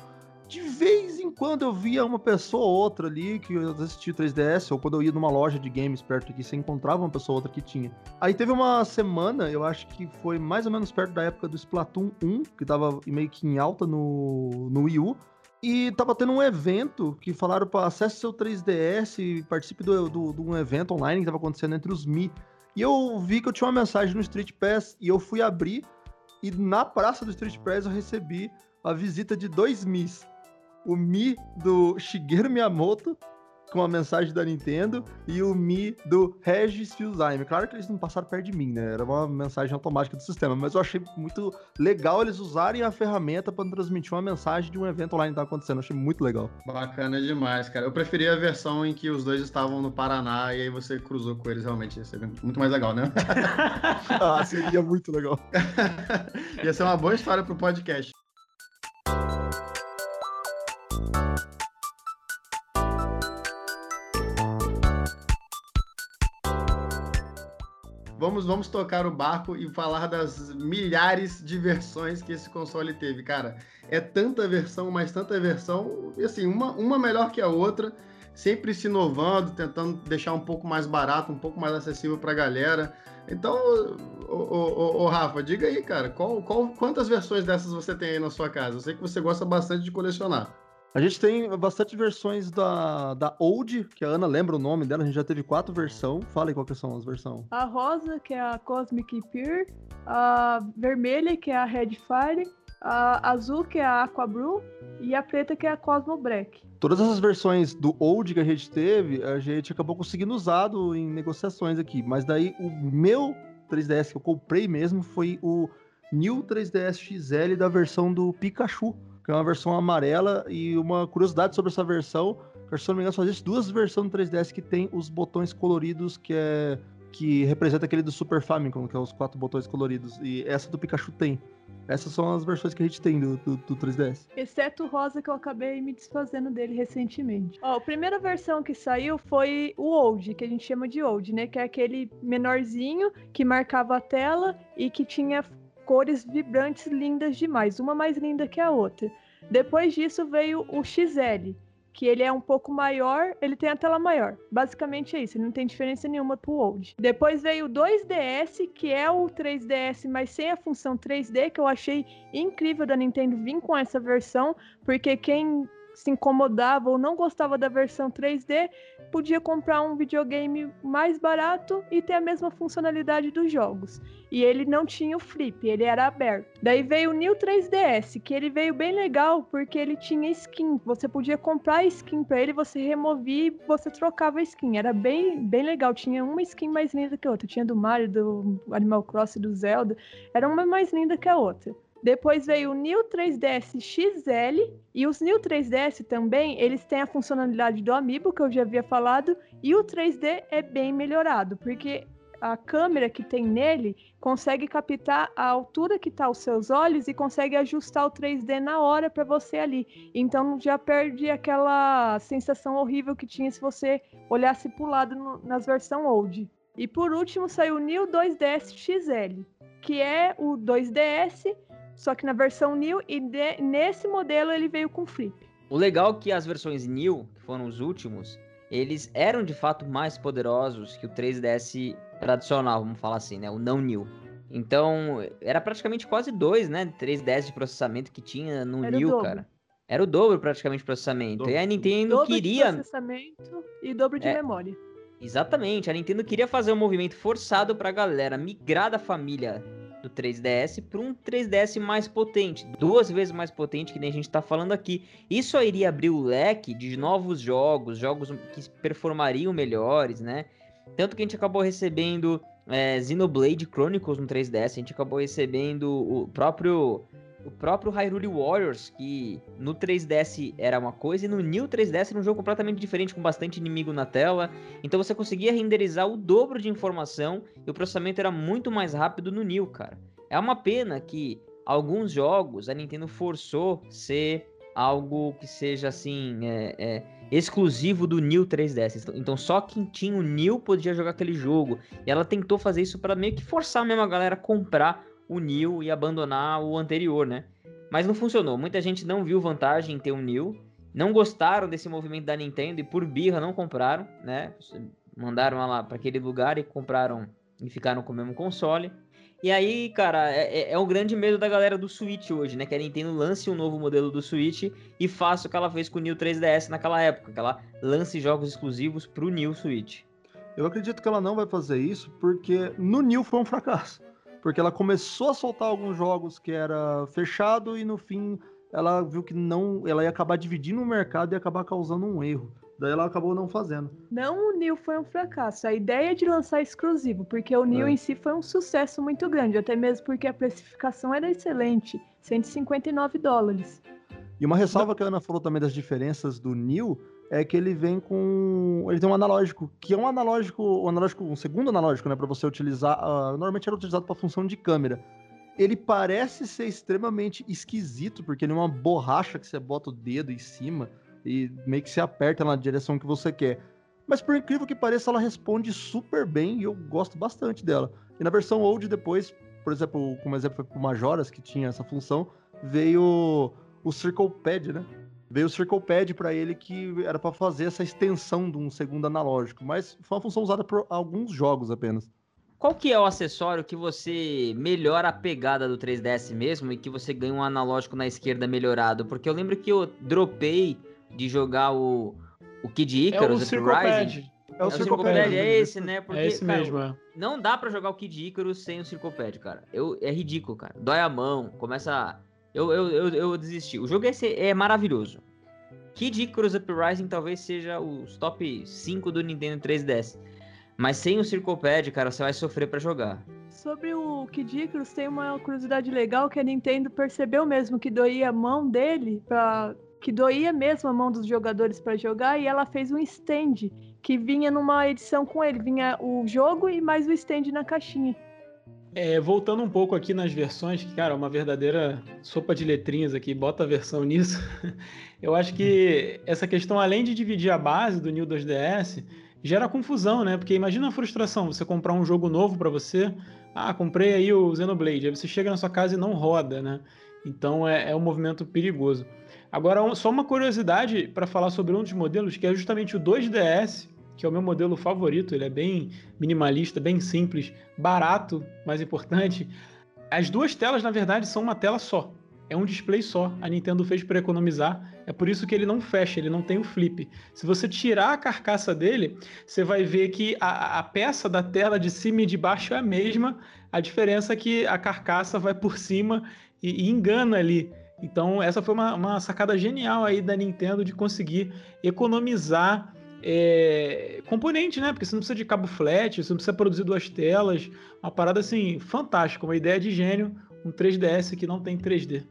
De vez em quando eu via uma pessoa ou outra ali que assistia 3DS, ou quando eu ia numa loja de games perto aqui, você encontrava uma pessoa ou outra que tinha. Aí teve uma semana, eu acho que foi mais ou menos perto da época do Splatoon 1, que tava meio que em alta no, no Wii U. E tava tendo um evento que falaram para acesse seu 3DS e participe do, do, de um evento online que tava acontecendo entre os Mi. E eu vi que eu tinha uma mensagem no Street Pass e eu fui abrir e na praça do Street Pass eu recebi a visita de dois Mis. O Mi do Shigeru Miyamoto com uma mensagem da Nintendo e o Mi do Regis Fils-Aime. Claro que eles não passaram perto de mim, né? Era uma mensagem automática do sistema, mas eu achei muito legal eles usarem a ferramenta para transmitir uma mensagem de um evento online que tá acontecendo. Eu achei muito legal. Bacana demais, cara. Eu preferia a versão em que os dois estavam no Paraná e aí você cruzou com eles, realmente. Ia ser muito mais legal, né? ah, seria muito legal. Ia ser uma boa história pro podcast. Vamos, vamos tocar o barco e falar das milhares de versões que esse console teve. Cara, é tanta versão, mas tanta versão, assim, uma, uma melhor que a outra, sempre se inovando, tentando deixar um pouco mais barato, um pouco mais acessível pra galera. Então, ô, Rafa, diga aí, cara, qual, qual, quantas versões dessas você tem aí na sua casa? Eu sei que você gosta bastante de colecionar. A gente tem bastante versões da, da Old, que a Ana lembra o nome dela, a gente já teve quatro versões. Fala aí qual que são as versões. A rosa, que é a Cosmic Pure, a vermelha, que é a Red Fire, a azul, que é a Aqua Blue, e a preta, que é a Cosmo Black. Todas essas versões do Old que a gente teve, a gente acabou conseguindo usado em negociações aqui. Mas daí o meu 3DS que eu comprei mesmo foi o New 3DS XL da versão do Pikachu que é uma versão amarela. E uma curiosidade sobre essa versão, que se não me engano, só existe duas versões do 3DS que tem os botões coloridos, que é que representa aquele do Super Famicom, que é os quatro botões coloridos. E essa do Pikachu tem. Essas são as versões que a gente tem do, do, do 3DS. Exceto o rosa que eu acabei me desfazendo dele recentemente. Ó, a primeira versão que saiu foi o Old, que a gente chama de Old, né? Que é aquele menorzinho que marcava a tela e que tinha cores vibrantes lindas demais, uma mais linda que a outra. Depois disso veio o XL, que ele é um pouco maior, ele tem a tela maior. Basicamente é isso, ele não tem diferença nenhuma pro Old. Depois veio o 2DS, que é o 3DS, mas sem a função 3D, que eu achei incrível da Nintendo vir com essa versão, porque quem se incomodava ou não gostava da versão 3D, podia comprar um videogame mais barato e ter a mesma funcionalidade dos jogos. E ele não tinha o flip, ele era aberto. Daí veio o New 3DS, que ele veio bem legal porque ele tinha skin. Você podia comprar skin para ele, você removia e você trocava a skin. Era bem, bem legal. Tinha uma skin mais linda que a outra. Tinha do Mario, do Animal Crossing, do Zelda. Era uma mais linda que a outra. Depois veio o New 3DS XL e os New 3DS também, eles têm a funcionalidade do Amiibo que eu já havia falado e o 3D é bem melhorado, porque a câmera que tem nele consegue captar a altura que está os seus olhos e consegue ajustar o 3D na hora para você ali. Então já perde aquela sensação horrível que tinha se você olhasse para o lado no, nas versões old. E por último saiu o New 2DS XL, que é o 2DS só que na versão New e de, nesse modelo ele veio com flip. O legal é que as versões New, que foram os últimos, eles eram de fato mais poderosos que o 3DS tradicional, vamos falar assim, né? O não New. Então, era praticamente quase dois, né? 3DS de processamento que tinha no era New, cara. Era o dobro praticamente de processamento. Dobro. E a Nintendo dobro queria. de processamento e dobro de É. memória. Exatamente, a Nintendo queria fazer um movimento forçado pra galera migrar da família do 3DS para um 3DS mais potente, duas vezes mais potente que nem a gente tá falando aqui. Isso aí iria abrir o leque de novos jogos, jogos que performariam melhores, né? Tanto que a gente acabou recebendo é, Xenoblade Chronicles no 3DS, a gente acabou recebendo o próprio o próprio Hyrule Warriors, que no 3DS era uma coisa, e no New 3DS era um jogo completamente diferente, com bastante inimigo na tela. Então você conseguia renderizar o dobro de informação e o processamento era muito mais rápido no New, cara. É uma pena que alguns jogos a Nintendo forçou ser algo que seja assim, é, é, exclusivo do New 3DS. Então só quem tinha o New podia jogar aquele jogo. E ela tentou fazer isso para meio que forçar mesmo a galera a comprar o New e abandonar o anterior, né? Mas não funcionou. Muita gente não viu vantagem em ter um New. Não gostaram desse movimento da Nintendo e por birra não compraram, né? Mandaram lá para aquele lugar e compraram e ficaram com o mesmo console. E aí, cara, é, é o grande medo da galera do Switch hoje, né? Que a Nintendo lance um novo modelo do Switch e faça o que ela fez com o New 3DS naquela época, que ela lance jogos exclusivos pro New Switch. Eu acredito que ela não vai fazer isso porque no New foi um fracasso. Porque ela começou a soltar alguns jogos que era fechado e no fim ela viu que não, ela ia acabar dividindo o mercado e acabar causando um erro. Daí ela acabou não fazendo. Não o New foi um fracasso. A ideia de lançar exclusivo, porque o New É. em si foi um sucesso muito grande, até mesmo porque a precificação era excelente, 159 dólares. E uma ressalva que a Ana falou também das diferenças do New é que ele vem com. Ele tem um analógico, que é um analógico, um analógico, um segundo analógico, né, para você utilizar. ah, normalmente era utilizado para função de câmera. Ele parece ser extremamente esquisito, porque ele é uma borracha que você bota o dedo em cima e meio que se aperta na direção que você quer. Mas por incrível que pareça, ela responde super bem e eu gosto bastante dela. E na versão old depois, por exemplo, como exemplo foi pro Majoras, que tinha essa função, veio o Circle Pad, né? Veio o Circle Pad para ele que era para fazer essa extensão de um segundo analógico, mas foi uma função usada por alguns jogos apenas. Qual que é o acessório que você melhora a pegada do 3DS mesmo e que você ganha um analógico na esquerda melhorado? Porque eu lembro que eu dropei de jogar o, o Kid É o Icarus Circle Uprising. Pad. É o É o Circle Circle Pad. Pad, é esse, né? Porque, É esse cara, mesmo, é. Não dá pra jogar o Kid Icarus sem o Circle Pad, cara. Eu, é ridículo, cara. Dói a mão, começa. a- Eu, eu, eu, eu desisti. O jogo é, é maravilhoso. Kid Icarus Uprising talvez seja os top 5 do Nintendo 3DS. Mas sem o Circle Pad, cara, você vai sofrer pra jogar. Sobre o Kid Icarus, tem uma curiosidade legal que a Nintendo percebeu mesmo que doía a mão dele, que doía mesmo a mão dos jogadores para jogar, e ela fez um stand que vinha numa edição com ele. Vinha o jogo e mais o stand na caixinha. É, voltando um pouco aqui nas versões, que, cara, é uma verdadeira sopa de letrinhas aqui, bota a versão nisso. Eu acho que essa questão, além de dividir a base do New 2DS, gera confusão, né? Porque imagina a frustração, você comprar um jogo novo pra você, ah, comprei aí o Xenoblade, aí você chega na sua casa e não roda, né? Então é, é um movimento perigoso. Agora, um- só uma curiosidade para falar sobre um dos modelos, que é justamente o 2DS, que é o meu modelo favorito, ele é bem minimalista, bem simples, barato, mais importante. As duas telas, na verdade, são uma tela só. É um display só. A Nintendo fez para economizar. É por isso que ele não fecha, ele não tem o flip. Se você tirar a carcaça dele, você vai ver que a, a peça da tela de cima e de baixo é a mesma. A diferença é que a carcaça vai por cima e, e engana ali. Então, essa foi uma, uma sacada genial aí da Nintendo de conseguir economizar é, componente, né? Porque você não precisa de cabo flat, você não precisa produzir duas telas. Uma parada assim, fantástica, uma ideia de gênio. Um 3DS que não tem 3D.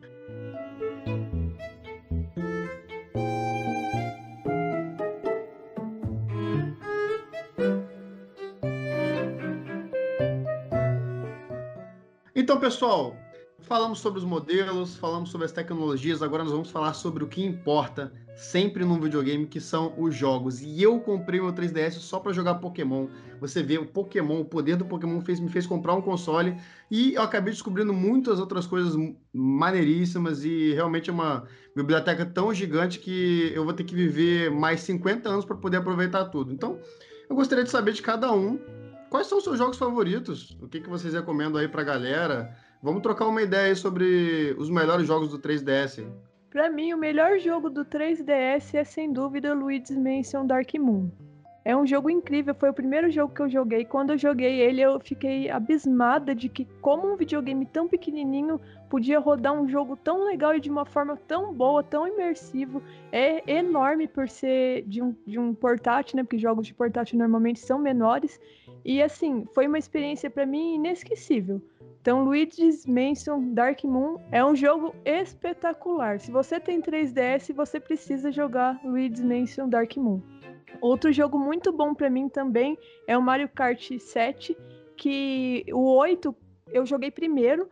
Então, pessoal, falamos sobre os modelos, falamos sobre as tecnologias, agora nós vamos falar sobre o que importa sempre num videogame, que são os jogos. E eu comprei meu 3DS só para jogar Pokémon. Você vê o Pokémon, o poder do Pokémon fez, me fez comprar um console e eu acabei descobrindo muitas outras coisas maneiríssimas e realmente é uma biblioteca tão gigante que eu vou ter que viver mais 50 anos para poder aproveitar tudo. Então, eu gostaria de saber de cada um quais são os seus jogos favoritos, o que, que vocês recomendam aí pra galera. Vamos trocar uma ideia sobre os melhores jogos do 3DS. Para mim, o melhor jogo do 3DS é sem dúvida Luigi's Mansion Dark Moon. É um jogo incrível, foi o primeiro jogo que eu joguei. Quando eu joguei ele, eu fiquei abismada de que como um videogame tão pequenininho podia rodar um jogo tão legal e de uma forma tão boa, tão imersivo. É enorme por ser de um, de um portátil, né? Porque jogos de portátil normalmente são menores. E assim, foi uma experiência para mim inesquecível. Então, Luigi's Mansion Dark Moon é um jogo espetacular. Se você tem 3DS, você precisa jogar Luigi's Mansion Dark Moon. Outro jogo muito bom para mim também é o Mario Kart 7, que o 8 eu joguei primeiro,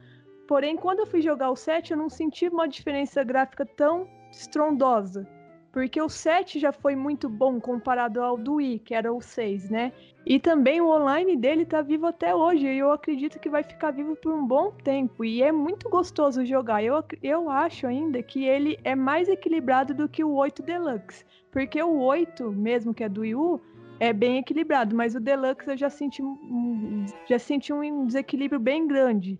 porém quando eu fui jogar o 7 eu não senti uma diferença gráfica tão estrondosa. Porque o 7 já foi muito bom comparado ao do Wii, que era o 6, né? E também o online dele tá vivo até hoje. E eu acredito que vai ficar vivo por um bom tempo. E é muito gostoso jogar. Eu, eu acho ainda que ele é mais equilibrado do que o 8 Deluxe. Porque o 8, mesmo que é do Wii U, é bem equilibrado, mas o Deluxe eu já senti, já senti um desequilíbrio bem grande.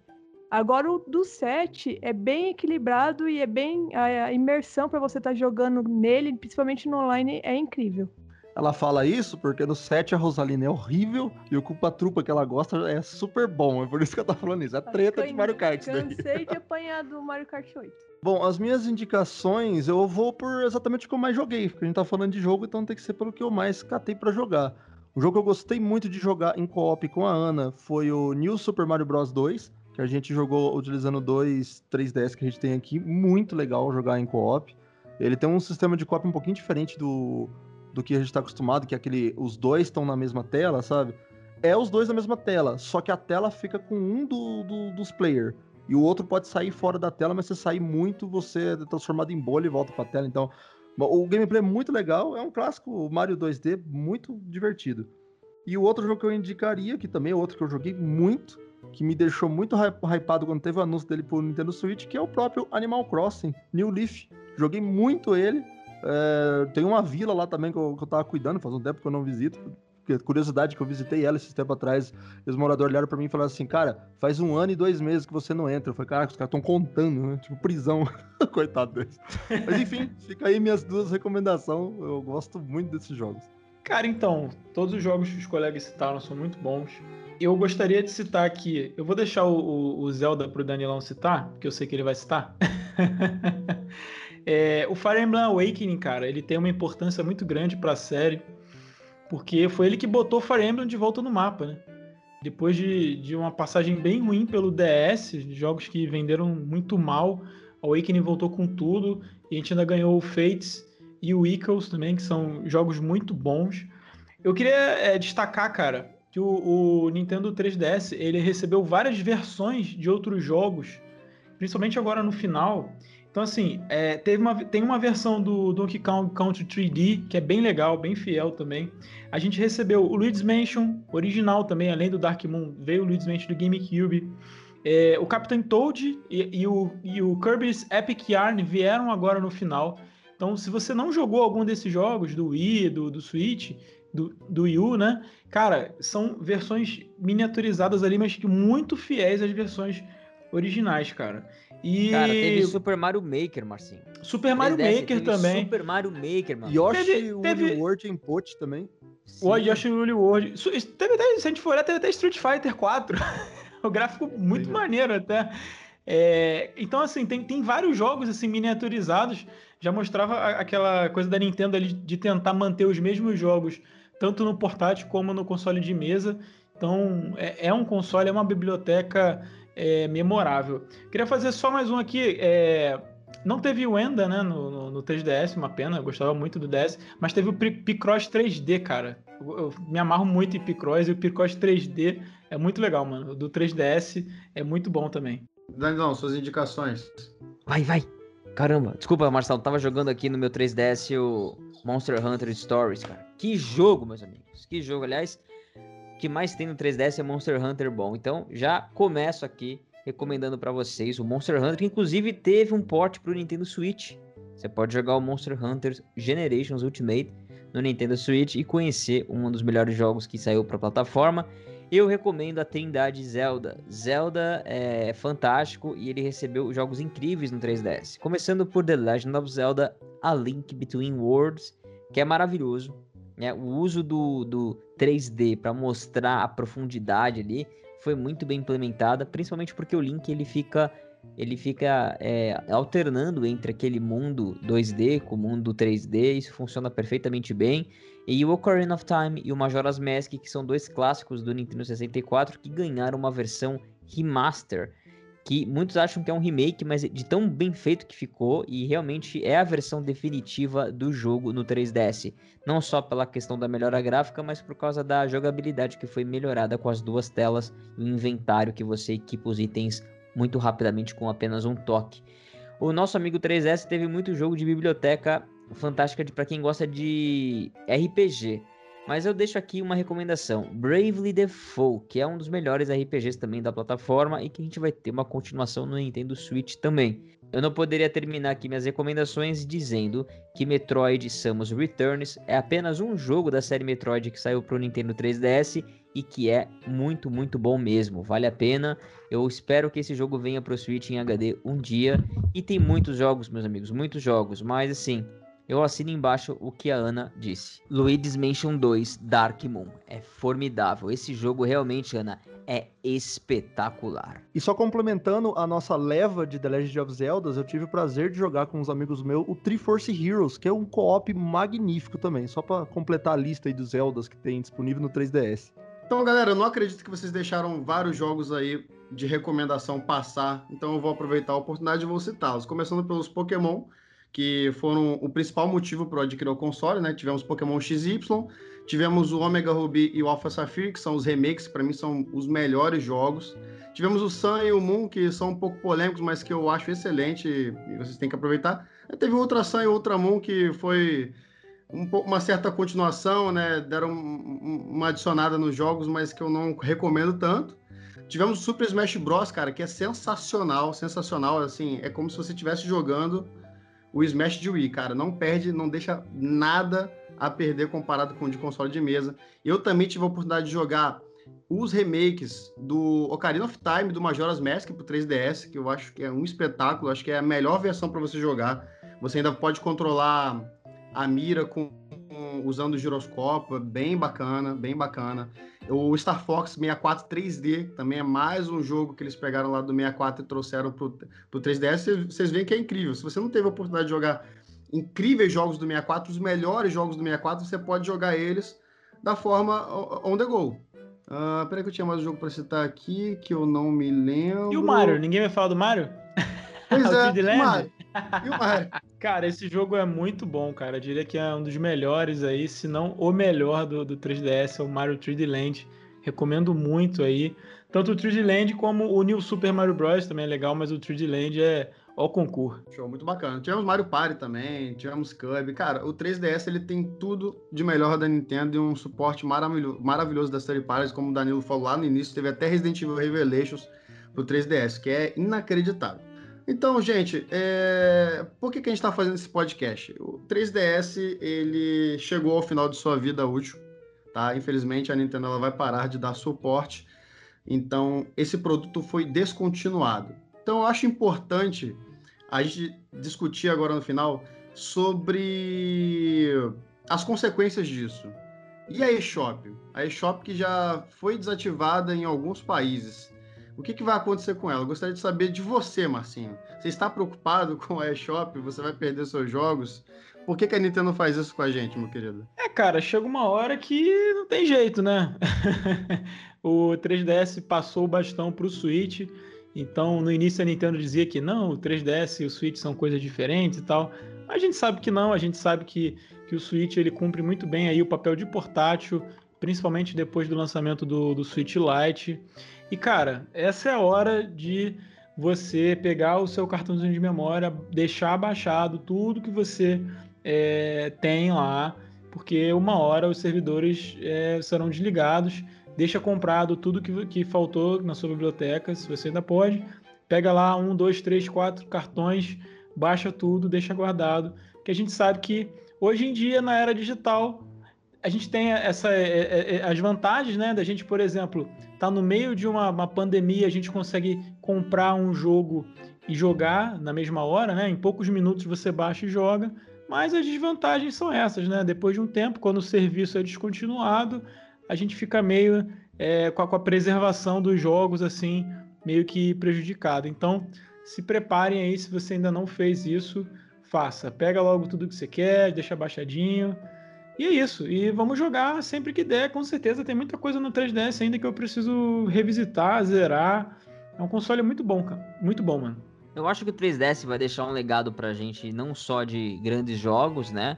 Agora o do 7 é bem equilibrado e é bem. A imersão para você estar tá jogando nele, principalmente no online, é incrível. Ela fala isso porque no 7 a Rosalina é horrível e o Culpa Trupa que ela gosta é super bom. É por isso que eu tô falando isso. É treta de Mario Kart. Cansei de apanhar do Mario Kart 8. Bom, as minhas indicações eu vou por exatamente o que eu mais joguei. Porque a gente tá falando de jogo, então tem que ser pelo que eu mais catei para jogar. Um jogo que eu gostei muito de jogar em co-op com a Ana foi o New Super Mario Bros 2, que a gente jogou utilizando dois 3DS que a gente tem aqui. Muito legal jogar em co-op. Ele tem um sistema de co-op um pouquinho diferente do, do que a gente está acostumado, que é aquele. Os dois estão na mesma tela, sabe? É os dois na mesma tela, só que a tela fica com um do, do, dos players. E o outro pode sair fora da tela, mas se sair muito, você é transformado em bolha e volta para a tela. Então, o gameplay é muito legal, é um clássico Mario 2D muito divertido. E o outro jogo que eu indicaria, que também é outro que eu joguei muito, que me deixou muito hypado quando teve o anúncio dele pro Nintendo Switch, que é o próprio Animal Crossing, New Leaf. Joguei muito ele, é, tem uma vila lá também que eu, que eu tava cuidando, faz um tempo que eu não visito. Curiosidade que eu visitei ela esse tempo atrás. Os moradores olharam pra mim e falaram assim: Cara, faz um ano e dois meses que você não entra. Eu falei: Caraca, os caras estão contando, né? Tipo, prisão. Coitado deles. Mas enfim, fica aí minhas duas recomendações. Eu gosto muito desses jogos. Cara, então, todos os jogos que os colegas citaram são muito bons. Eu gostaria de citar aqui. Eu vou deixar o, o, o Zelda pro Danilão citar, porque eu sei que ele vai citar. É, o Fire Emblem Awakening, cara, ele tem uma importância muito grande para a série, porque foi ele que botou Fire Emblem de volta no mapa, né? Depois de, de uma passagem bem ruim pelo DS, jogos que venderam muito mal, Awakening voltou com tudo, e a gente ainda ganhou o Fates e o Echoes também, que são jogos muito bons. Eu queria é, destacar, cara, que o, o Nintendo 3DS ele recebeu várias versões de outros jogos, principalmente agora no final, então, assim, é, teve uma, tem uma versão do Donkey Kong Country 3D, que é bem legal, bem fiel também. A gente recebeu o Luigi's Mansion original também, além do Dark Moon, veio o Luigi's Mansion do GameCube. É, o Captain Toad e, e, o, e o Kirby's Epic Yarn vieram agora no final. Então, se você não jogou algum desses jogos, do Wii, do, do Switch, do, do Wii U, né? Cara, são versões miniaturizadas ali, mas muito fiéis às versões originais, cara. E... Cara, teve Super Mario Maker, Marcinho. Super Mario Maker também. Super Mario Maker, mano. Yoshi teve, teve... World Input também. O Yoshi Woolly World. Teve até, se a gente for olhar, teve até Street Fighter 4. o gráfico muito Sim, maneiro até. É, então, assim, tem, tem vários jogos assim miniaturizados. Já mostrava aquela coisa da Nintendo ali de tentar manter os mesmos jogos, tanto no portátil como no console de mesa. Então, é, é um console, é uma biblioteca é, memorável. Queria fazer só mais um aqui. É, não teve o Enda, né, no, no, no, 3DS, uma pena, eu gostava muito do DS, mas teve o Picross 3D, cara. Eu, eu, me amarro muito em Picross e o Picross 3D é muito legal, mano. O do 3DS é muito bom também. Danilão, suas indicações. Vai, vai. Caramba, desculpa, Marcelo, tava jogando aqui no meu 3DS o Monster Hunter Stories, cara. Que jogo, meus amigos. Que jogo, aliás que mais tem no 3DS é Monster Hunter bom. Então, já começo aqui recomendando para vocês o Monster Hunter, que inclusive teve um port pro Nintendo Switch. Você pode jogar o Monster Hunter Generations Ultimate no Nintendo Switch e conhecer um dos melhores jogos que saiu para plataforma. Eu recomendo a Trindade Zelda. Zelda é fantástico e ele recebeu jogos incríveis no 3DS. Começando por The Legend of Zelda A Link Between Worlds, que é maravilhoso. Né? O uso do, do 3D para mostrar a profundidade ali foi muito bem implementada, principalmente porque o Link ele fica ele fica é, alternando entre aquele mundo 2D com o mundo 3D, isso funciona perfeitamente bem. E o Ocarina of Time e o Majora's Mask, que são dois clássicos do Nintendo 64 que ganharam uma versão remaster, que muitos acham que é um remake, mas de tão bem feito que ficou e realmente é a versão definitiva do jogo no 3DS. Não só pela questão da melhora gráfica, mas por causa da jogabilidade que foi melhorada com as duas telas e o inventário que você equipa os itens muito rapidamente com apenas um toque. O nosso amigo 3S teve muito jogo de biblioteca fantástica para quem gosta de RPG. Mas eu deixo aqui uma recomendação: Bravely Default, que é um dos melhores RPGs também da plataforma e que a gente vai ter uma continuação no Nintendo Switch também. Eu não poderia terminar aqui minhas recomendações dizendo que Metroid Samus Returns é apenas um jogo da série Metroid que saiu para o Nintendo 3DS e que é muito, muito bom mesmo. Vale a pena. Eu espero que esse jogo venha para o Switch em HD um dia. E tem muitos jogos, meus amigos, muitos jogos. Mas assim, eu assino embaixo o que a Ana disse. Luigi's Mansion 2 Dark Moon. É formidável. Esse jogo realmente, Ana, é espetacular. E só complementando a nossa leva de The Legend of Zelda, eu tive o prazer de jogar com uns amigos meus o Triforce Heroes, que é um co-op magnífico também, só para completar a lista aí dos Zeldas que tem disponível no 3DS. Então, galera, eu não acredito que vocês deixaram vários jogos aí de recomendação passar, então eu vou aproveitar a oportunidade e vou citá-los. Começando pelos Pokémon, que foram o principal motivo para eu adquirir o console, né? Tivemos Pokémon XY, tivemos o Omega Ruby e o Alpha Sapphire, que são os remakes, para mim são os melhores jogos. Tivemos o Sun e o Moon, que são um pouco polêmicos, mas que eu acho excelente e vocês têm que aproveitar. Teve o Ultra Sun e o Ultra Moon, que foi um pouco, uma certa continuação, né? Deram uma adicionada nos jogos, mas que eu não recomendo tanto. Tivemos o Super Smash Bros, cara, que é sensacional, sensacional, assim, é como se você estivesse jogando o Smash de Wii, cara, não perde, não deixa nada a perder comparado com o de console de mesa. Eu também tive a oportunidade de jogar os remakes do Ocarina of Time, do Majora's Mask pro 3DS, que eu acho que é um espetáculo, acho que é a melhor versão para você jogar. Você ainda pode controlar a mira com, com usando o giroscópio, bem bacana, bem bacana. O Star Fox 64 3D também é mais um jogo que eles pegaram lá do 64 e trouxeram pro, pro 3DS. Vocês veem que é incrível. Se você não teve a oportunidade de jogar incríveis jogos do 64, os melhores jogos do 64, você pode jogar eles da forma on the go. Uh, peraí que eu tinha mais um jogo para citar aqui que eu não me lembro. E o Mario? Ninguém vai falar do Mario? Pois é, Mario. E o Mario? Cara, esse jogo é muito bom, cara. Eu diria que é um dos melhores aí, se não o melhor do, do 3DS, é o Mario 3D Land. Recomendo muito aí. Tanto o 3D Land como o New Super Mario Bros. também é legal, mas o 3D Land é ao concurso. Show, muito bacana. Tivemos Mario Party também, tivemos Cub. Cara, o 3DS ele tem tudo de melhor da Nintendo e um suporte maravilhoso, maravilhoso das third parties, como o Danilo falou lá no início, teve até Resident Evil Revelations pro 3DS, que é inacreditável. Então, gente, é... por que, que a gente está fazendo esse podcast? O 3DS ele chegou ao final de sua vida útil, tá? Infelizmente a Nintendo ela vai parar de dar suporte, então esse produto foi descontinuado. Então, eu acho importante a gente discutir agora no final sobre as consequências disso. E a eShop? A eShop que já foi desativada em alguns países. O que, que, vai acontecer com ela? Eu gostaria de saber de você, Marcinho. Você está preocupado com a eShop? Você vai perder seus jogos? Por que, que a Nintendo faz isso com a gente, meu querido? É, cara, chega uma hora que não tem jeito, né? o 3DS passou o bastão para o Switch. Então, no início a Nintendo dizia que não, o 3DS e o Switch são coisas diferentes e tal. A gente sabe que não, a gente sabe que, que o Switch ele cumpre muito bem aí o papel de portátil, principalmente depois do lançamento do, do Switch Lite. E cara, essa é a hora de você pegar o seu cartãozinho de memória, deixar baixado tudo que você é, tem lá, porque uma hora os servidores é, serão desligados. Deixa comprado tudo que, que faltou na sua biblioteca, se você ainda pode. Pega lá um, dois, três, quatro cartões, baixa tudo, deixa guardado. Que a gente sabe que hoje em dia, na era digital, a gente tem essa, é, é, é, as vantagens, né? Da gente, por exemplo, tá no meio de uma, uma, pandemia, a gente consegue comprar um jogo e jogar na mesma hora, né? Em poucos minutos você baixa e joga. Mas as desvantagens são essas, né? Depois de um tempo, quando o serviço é descontinuado, a gente fica meio é, com, a, com a preservação dos jogos, assim, meio que prejudicado. Então, se preparem aí, se você ainda não fez isso, faça. Pega logo tudo que você quer, deixa baixadinho e é isso. E vamos jogar sempre que der. Com certeza tem muita coisa no 3DS ainda que eu preciso revisitar, zerar. É um console muito bom, cara. Muito bom, mano. Eu acho que o 3DS vai deixar um legado pra gente não só de grandes jogos, né?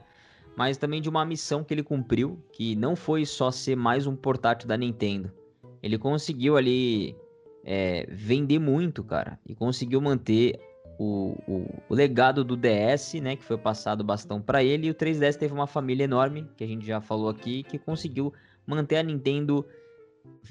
Mas também de uma missão que ele cumpriu, que não foi só ser mais um portátil da Nintendo. Ele conseguiu ali é, vender muito, cara. E conseguiu manter o, o, o, legado do DS, né, que foi passado bastão para ele, e o 3DS teve uma família enorme, que a gente já falou aqui, que conseguiu manter a Nintendo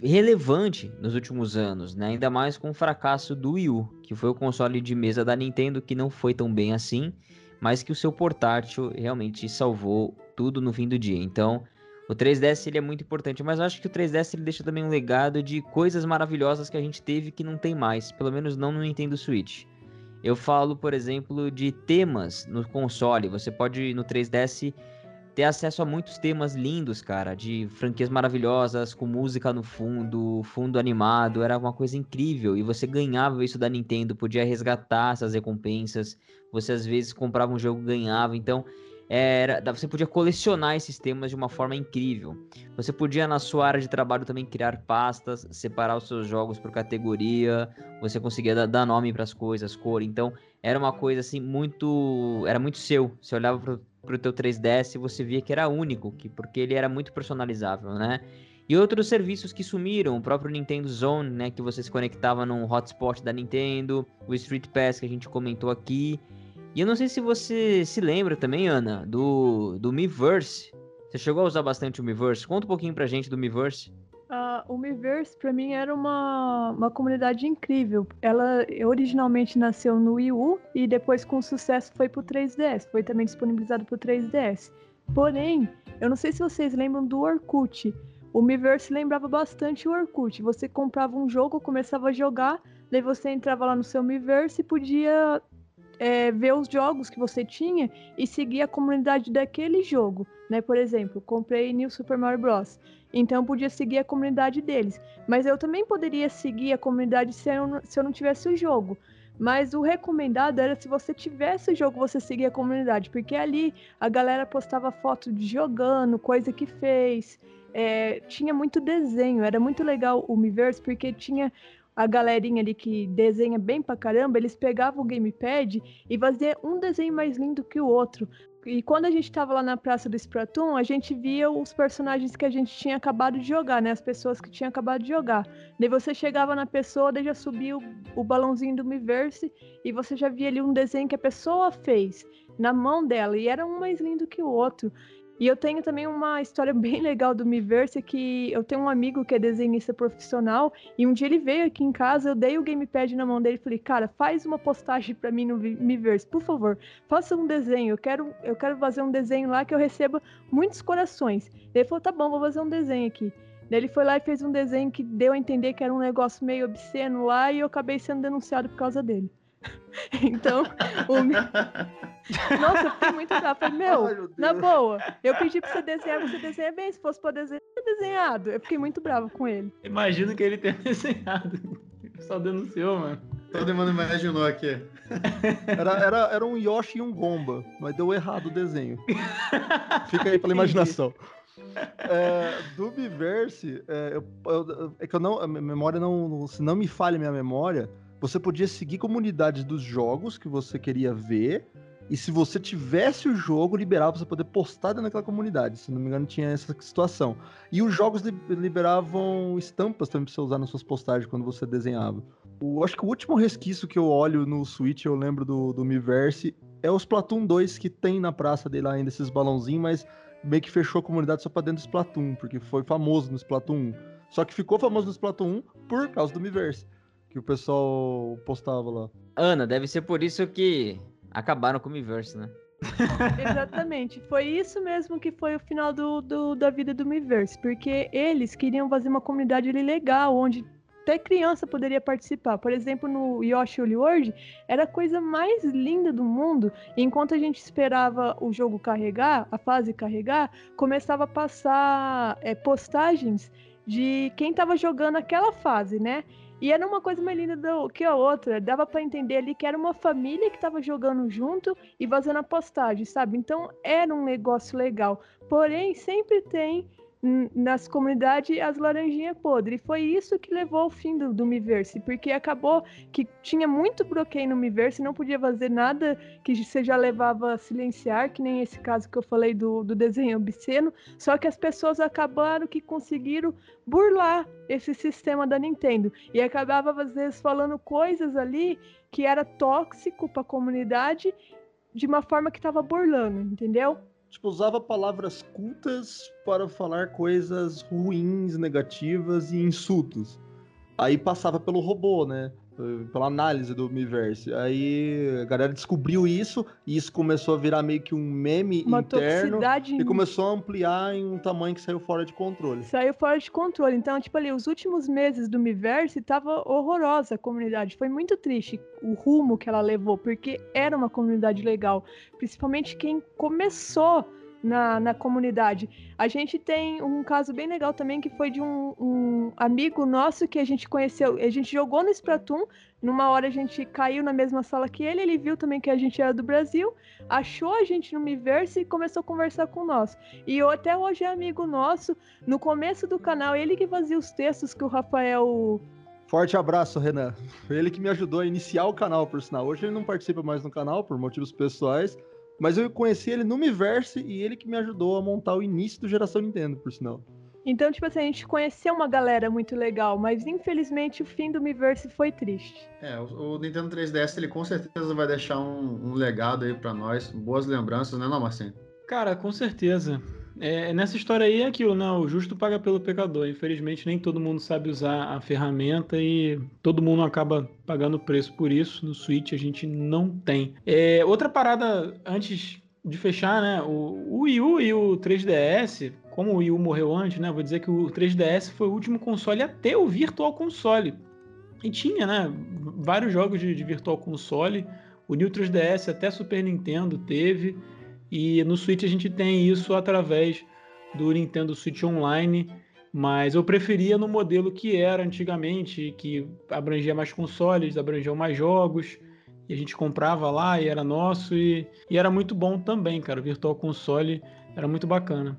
relevante nos últimos anos, né? Ainda mais com o fracasso do Wii U, que foi o console de mesa da Nintendo que não foi tão bem assim, mas que o seu portátil realmente salvou tudo no fim do dia. Então, o 3DS ele é muito importante, mas eu acho que o 3DS ele deixa também um legado de coisas maravilhosas que a gente teve que não tem mais, pelo menos não no Nintendo Switch. Eu falo, por exemplo, de temas no console. Você pode, no 3DS, ter acesso a muitos temas lindos, cara, de franquias maravilhosas, com música no fundo, fundo animado, era uma coisa incrível. E você ganhava isso da Nintendo, podia resgatar essas recompensas. Você às vezes comprava um jogo ganhava. Então, era, você podia colecionar esses temas de uma forma incrível. Você podia, na sua área de trabalho, também criar pastas, separar os seus jogos por categoria, você conseguia dar, nome para as coisas, cor. Então, era uma coisa assim muito. Era muito seu. Você olhava para o teu 3DS e você via que era único, que, porque ele era muito personalizável, né? E outros serviços que sumiram, o próprio Nintendo Zone, né? Que você se conectava num hotspot da Nintendo, o Street Pass que a gente comentou aqui. E eu não sei se você se lembra também, Ana, do, do Miiverse. Você chegou a usar bastante o Miiverse? Conta um pouquinho pra gente do Miiverse. Uh, o Miiverse, para mim, era uma, uma comunidade incrível. Ela originalmente nasceu no Wii U e depois, com sucesso, foi pro 3DS. Foi também disponibilizado pro 3DS. Porém, eu não sei se vocês lembram do Orkut. O Miiverse lembrava bastante o Orkut. Você comprava um jogo, começava a jogar, daí você entrava lá no seu Miiverse e podia é, ver os jogos que você tinha e seguir a comunidade daquele jogo, né? Por exemplo, comprei New Super Mario Bros. Então eu podia seguir a comunidade deles. Mas eu também poderia seguir a comunidade se eu não, se eu não tivesse o jogo. Mas o recomendado era se você tivesse o jogo, você seguir a comunidade. Porque ali a galera postava foto de jogando, coisa que fez. É, tinha muito desenho, era muito legal o Miiverse, porque tinha a galerinha ali que desenha bem pra caramba, eles pegavam o gamepad e faziam um desenho mais lindo que o outro. E quando a gente tava lá na Praça do Splatoon, a gente via os personagens que a gente tinha acabado de jogar, né? As pessoas que tinham acabado de jogar. Daí você chegava na pessoa, daí já subia o, o balãozinho do Miiverse e você já via ali um desenho que a pessoa fez na mão dela. E era um mais lindo que o outro. E eu tenho também uma história bem legal do Miiverse, que eu tenho um amigo que é desenhista profissional, e um dia ele veio aqui em casa, eu dei o gamepad na mão dele e falei, cara, faz uma postagem para mim no Miiverse, por favor, faça um desenho, eu quero, eu quero fazer um desenho lá que eu receba muitos corações. Ele falou, tá bom, vou fazer um desenho aqui. Daí ele foi lá e fez um desenho que deu a entender que era um negócio meio obsceno lá, e eu acabei sendo denunciado por causa dele. então, o... Nossa, eu fiquei muito brava. Falei, meu, Ai, meu na boa, eu pedi pra você desenhar, você desenha bem. Se fosse pra desenhar, desenhado. Eu fiquei muito bravo com ele. Imagino que ele tenha desenhado. Só denunciou, mano. Todo mundo imaginou aqui. Era, era, era um Yoshi e um Gomba, mas deu errado o desenho. Fica aí pela imaginação. É, do Biverse, é, eu, eu, é que eu não. A memória não. Se não me falha a minha memória, você podia seguir comunidades dos jogos que você queria ver. E se você tivesse o jogo, liberava você poder postar dentro daquela comunidade. Se não me engano, tinha essa situação. E os jogos liberavam estampas também pra você usar nas suas postagens quando você desenhava. O, acho que o último resquício que eu olho no Switch, eu lembro do, do Miiverse, é os Splatoon 2 que tem na praça dele ainda, esses balãozinhos, mas meio que fechou a comunidade só pra dentro do Splatoon, porque foi famoso no Splatoon 1. Só que ficou famoso no Splatoon 1 por causa do Miiverse que o pessoal postava lá. Ana, deve ser por isso que acabaram com o Miiverse, né? Exatamente. Foi isso mesmo que foi o final do, do, da vida do Miiverse, porque eles queriam fazer uma comunidade ali legal, onde até criança poderia participar. Por exemplo, no Yoshi Holy World, era a coisa mais linda do mundo. E enquanto a gente esperava o jogo carregar, a fase carregar, começava a passar é, postagens de quem estava jogando aquela fase, né? E era uma coisa mais linda do que a outra. Dava para entender ali que era uma família que estava jogando junto e fazendo a postagem, sabe? Então era um negócio legal. Porém, sempre tem nas comunidades as laranjinhas podres. E foi isso que levou ao fim do, do Miiverse, porque acabou que tinha muito bloqueio no Miiverse, não podia fazer nada que você já levava a silenciar, que nem esse caso que eu falei do, do desenho obsceno, só que as pessoas acabaram que conseguiram burlar esse sistema da Nintendo e acabava às vezes falando coisas ali que era tóxico para a comunidade de uma forma que estava burlando, entendeu? Tipo, usava palavras cultas para falar coisas ruins, negativas e insultos. Aí passava pelo robô, né? Pela análise do Miiverse. Aí a galera descobriu isso e isso começou a virar meio que um meme Uma interno. toxicidade E começou a ampliar em um tamanho que saiu fora de controle. Saiu fora de controle. Então, tipo ali, os últimos meses do Miiverse tava horrorosa a comunidade. Foi muito triste o rumo que ela levou, porque era uma comunidade legal. Principalmente quem começou na, na comunidade. A gente tem um caso bem legal também que foi de um, um amigo nosso que a gente conheceu. A gente jogou no Splatoon. Numa hora a gente caiu na mesma sala que ele. Ele viu também que a gente era do Brasil, achou a gente no Miiverse e começou a conversar com nós. E eu, até hoje é amigo nosso. No começo do canal, ele que fazia os textos que o Rafael Forte abraço, Renan. Ele que me ajudou a iniciar o canal, por sinal. Hoje ele não participa mais no canal por motivos pessoais, mas eu conheci ele no Miiverse e ele que me ajudou a montar o início do Geração Nintendo, por sinal. Então, tipo assim, a gente conheceu uma galera muito legal, mas infelizmente o fim do Miiverse foi triste. É, o, o Nintendo 3DS ele com certeza vai deixar um, um legado aí pra nós, boas lembranças, né, não, Marcinho? Cara, com certeza. É, nessa história aí é aquilo, né? O justo paga pelo pecador. Infelizmente, nem todo mundo sabe usar a ferramenta e todo mundo acaba pagando o preço por isso. No Switch a gente não tem. É, outra parada antes de fechar, né? O, Wii U e o 3DS, como o Wii U morreu antes, né? Vou dizer que o 3DS foi o último console a ter o Virtual Console. E tinha, né? Vários jogos de, de Virtual Console. O New 3DS até Super Nintendo teve. E no Switch a gente tem isso através do Nintendo Switch Online, mas eu preferia no modelo que era antigamente, que abrangia mais consoles, abrangia mais jogos, e a gente comprava lá e era nosso, e, e era muito bom também, cara. O Virtual Console era muito bacana.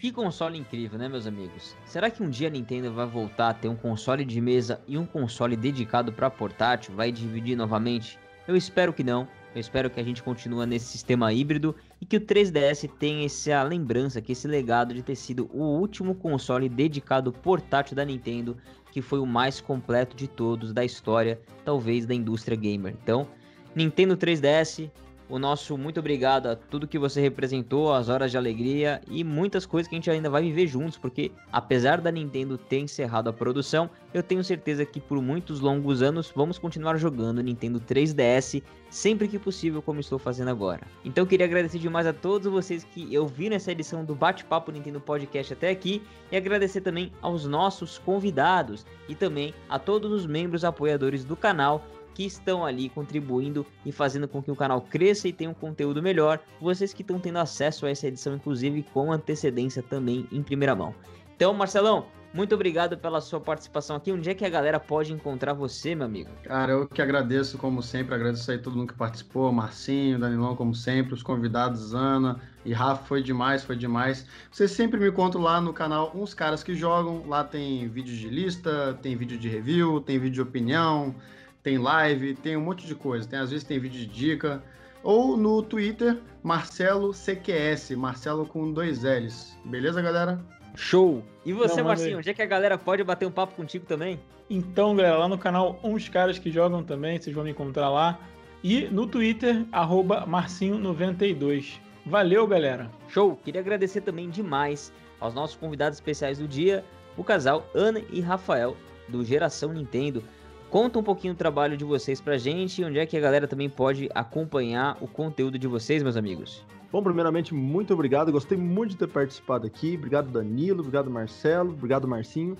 Que console incrível, né, meus amigos? Será que um dia a Nintendo vai voltar a ter um console de mesa e um console dedicado para portátil? Vai dividir novamente? Eu espero que não. Eu espero que a gente continue nesse sistema híbrido e que o 3DS tenha essa lembrança, que esse legado de ter sido o último console dedicado portátil da Nintendo, que foi o mais completo de todos da história, talvez da indústria gamer. Então, Nintendo 3DS, o nosso muito obrigado a tudo que você representou, as horas de alegria e muitas coisas que a gente ainda vai viver juntos, porque apesar da Nintendo ter encerrado a produção, eu tenho certeza que por muitos longos anos vamos continuar jogando Nintendo 3DS sempre que possível, como estou fazendo agora. Então queria agradecer demais a todos vocês que eu vi nessa edição do Bate-Papo Nintendo Podcast até aqui e agradecer também aos nossos convidados e também a todos os membros apoiadores do canal que estão ali contribuindo e fazendo com que o canal cresça e tenha um conteúdo melhor. Vocês que estão tendo acesso a essa edição, inclusive com antecedência também em primeira mão. Então, Marcelão, muito obrigado pela sua participação aqui. Onde é que a galera pode encontrar você, meu amigo? Cara, eu que agradeço, como sempre, agradeço aí todo mundo que participou, Marcinho, Danilão, como sempre, os convidados, Ana e Rafa, foi demais, foi demais. Vocês sempre me contam lá no canal uns caras que jogam, lá tem vídeo de lista, tem vídeo de review, tem vídeo de opinião, tem live, tem um monte de coisa. Tem, às vezes tem vídeo de dica. Ou no Twitter, Marcelo CQS, Marcelo com dois L's. Beleza, galera? Show! E você, Não, Marcinho, onde é que a galera pode bater um papo contigo também? Então, galera, lá no canal Uns Caras que Jogam também, vocês vão me encontrar lá. E no Twitter, arroba Marcinho92. Valeu, galera! Show! Queria agradecer também demais aos nossos convidados especiais do dia, o casal Ana e Rafael, do Geração Nintendo. Conta um pouquinho do trabalho de vocês pra gente e onde é que a galera também pode acompanhar o conteúdo de vocês, meus amigos. Bom, primeiramente, muito obrigado. Gostei muito de ter participado aqui. Obrigado, Danilo. Obrigado, Marcelo. Obrigado, Marcinho.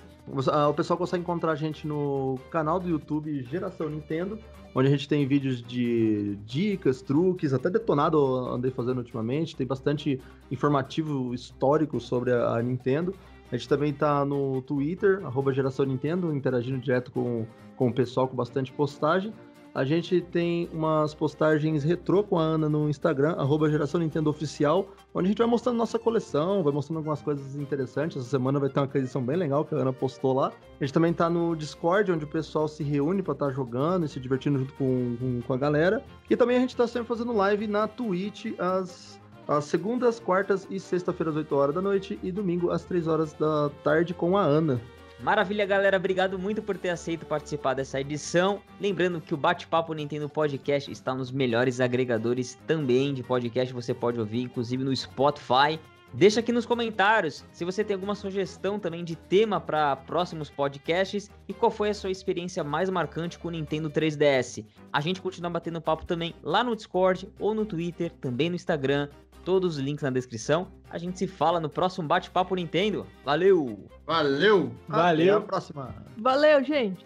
Ah, o pessoal consegue encontrar a gente no canal do YouTube Geração Nintendo, onde a gente tem vídeos de dicas, truques, até detonado eu andei fazendo ultimamente. Tem bastante informativo histórico sobre a Nintendo. A gente também está no Twitter, arroba Geração Nintendo, interagindo direto com, com o pessoal com bastante postagem. A gente tem umas postagens retrô com a Ana no Instagram, arroba Geração Nintendo Oficial, onde a gente vai mostrando nossa coleção, vai mostrando algumas coisas interessantes. Essa semana vai ter uma aquisição bem legal que a Ana postou lá. A gente também tá no Discord, onde o pessoal se reúne para estar tá jogando e se divertindo junto com, com, com, a galera. E também a gente tá sempre fazendo live na Twitch às, às segundas, quartas e sexta-feira às 8 horas da noite e domingo às 3 horas da tarde com a Ana. Maravilha, galera. Obrigado muito por ter aceito participar dessa edição. Lembrando que o Bate-Papo Nintendo Podcast está nos melhores agregadores também de podcast. Você pode ouvir, inclusive no Spotify. Deixa aqui nos comentários se você tem alguma sugestão também de tema para próximos podcasts e qual foi a sua experiência mais marcante com o Nintendo 3DS. A gente continua batendo papo também lá no Discord ou no Twitter, também no Instagram todos os links na descrição. A gente se fala no próximo bate-papo Nintendo. Valeu! Valeu! Valeu! Até a próxima! Valeu, gente!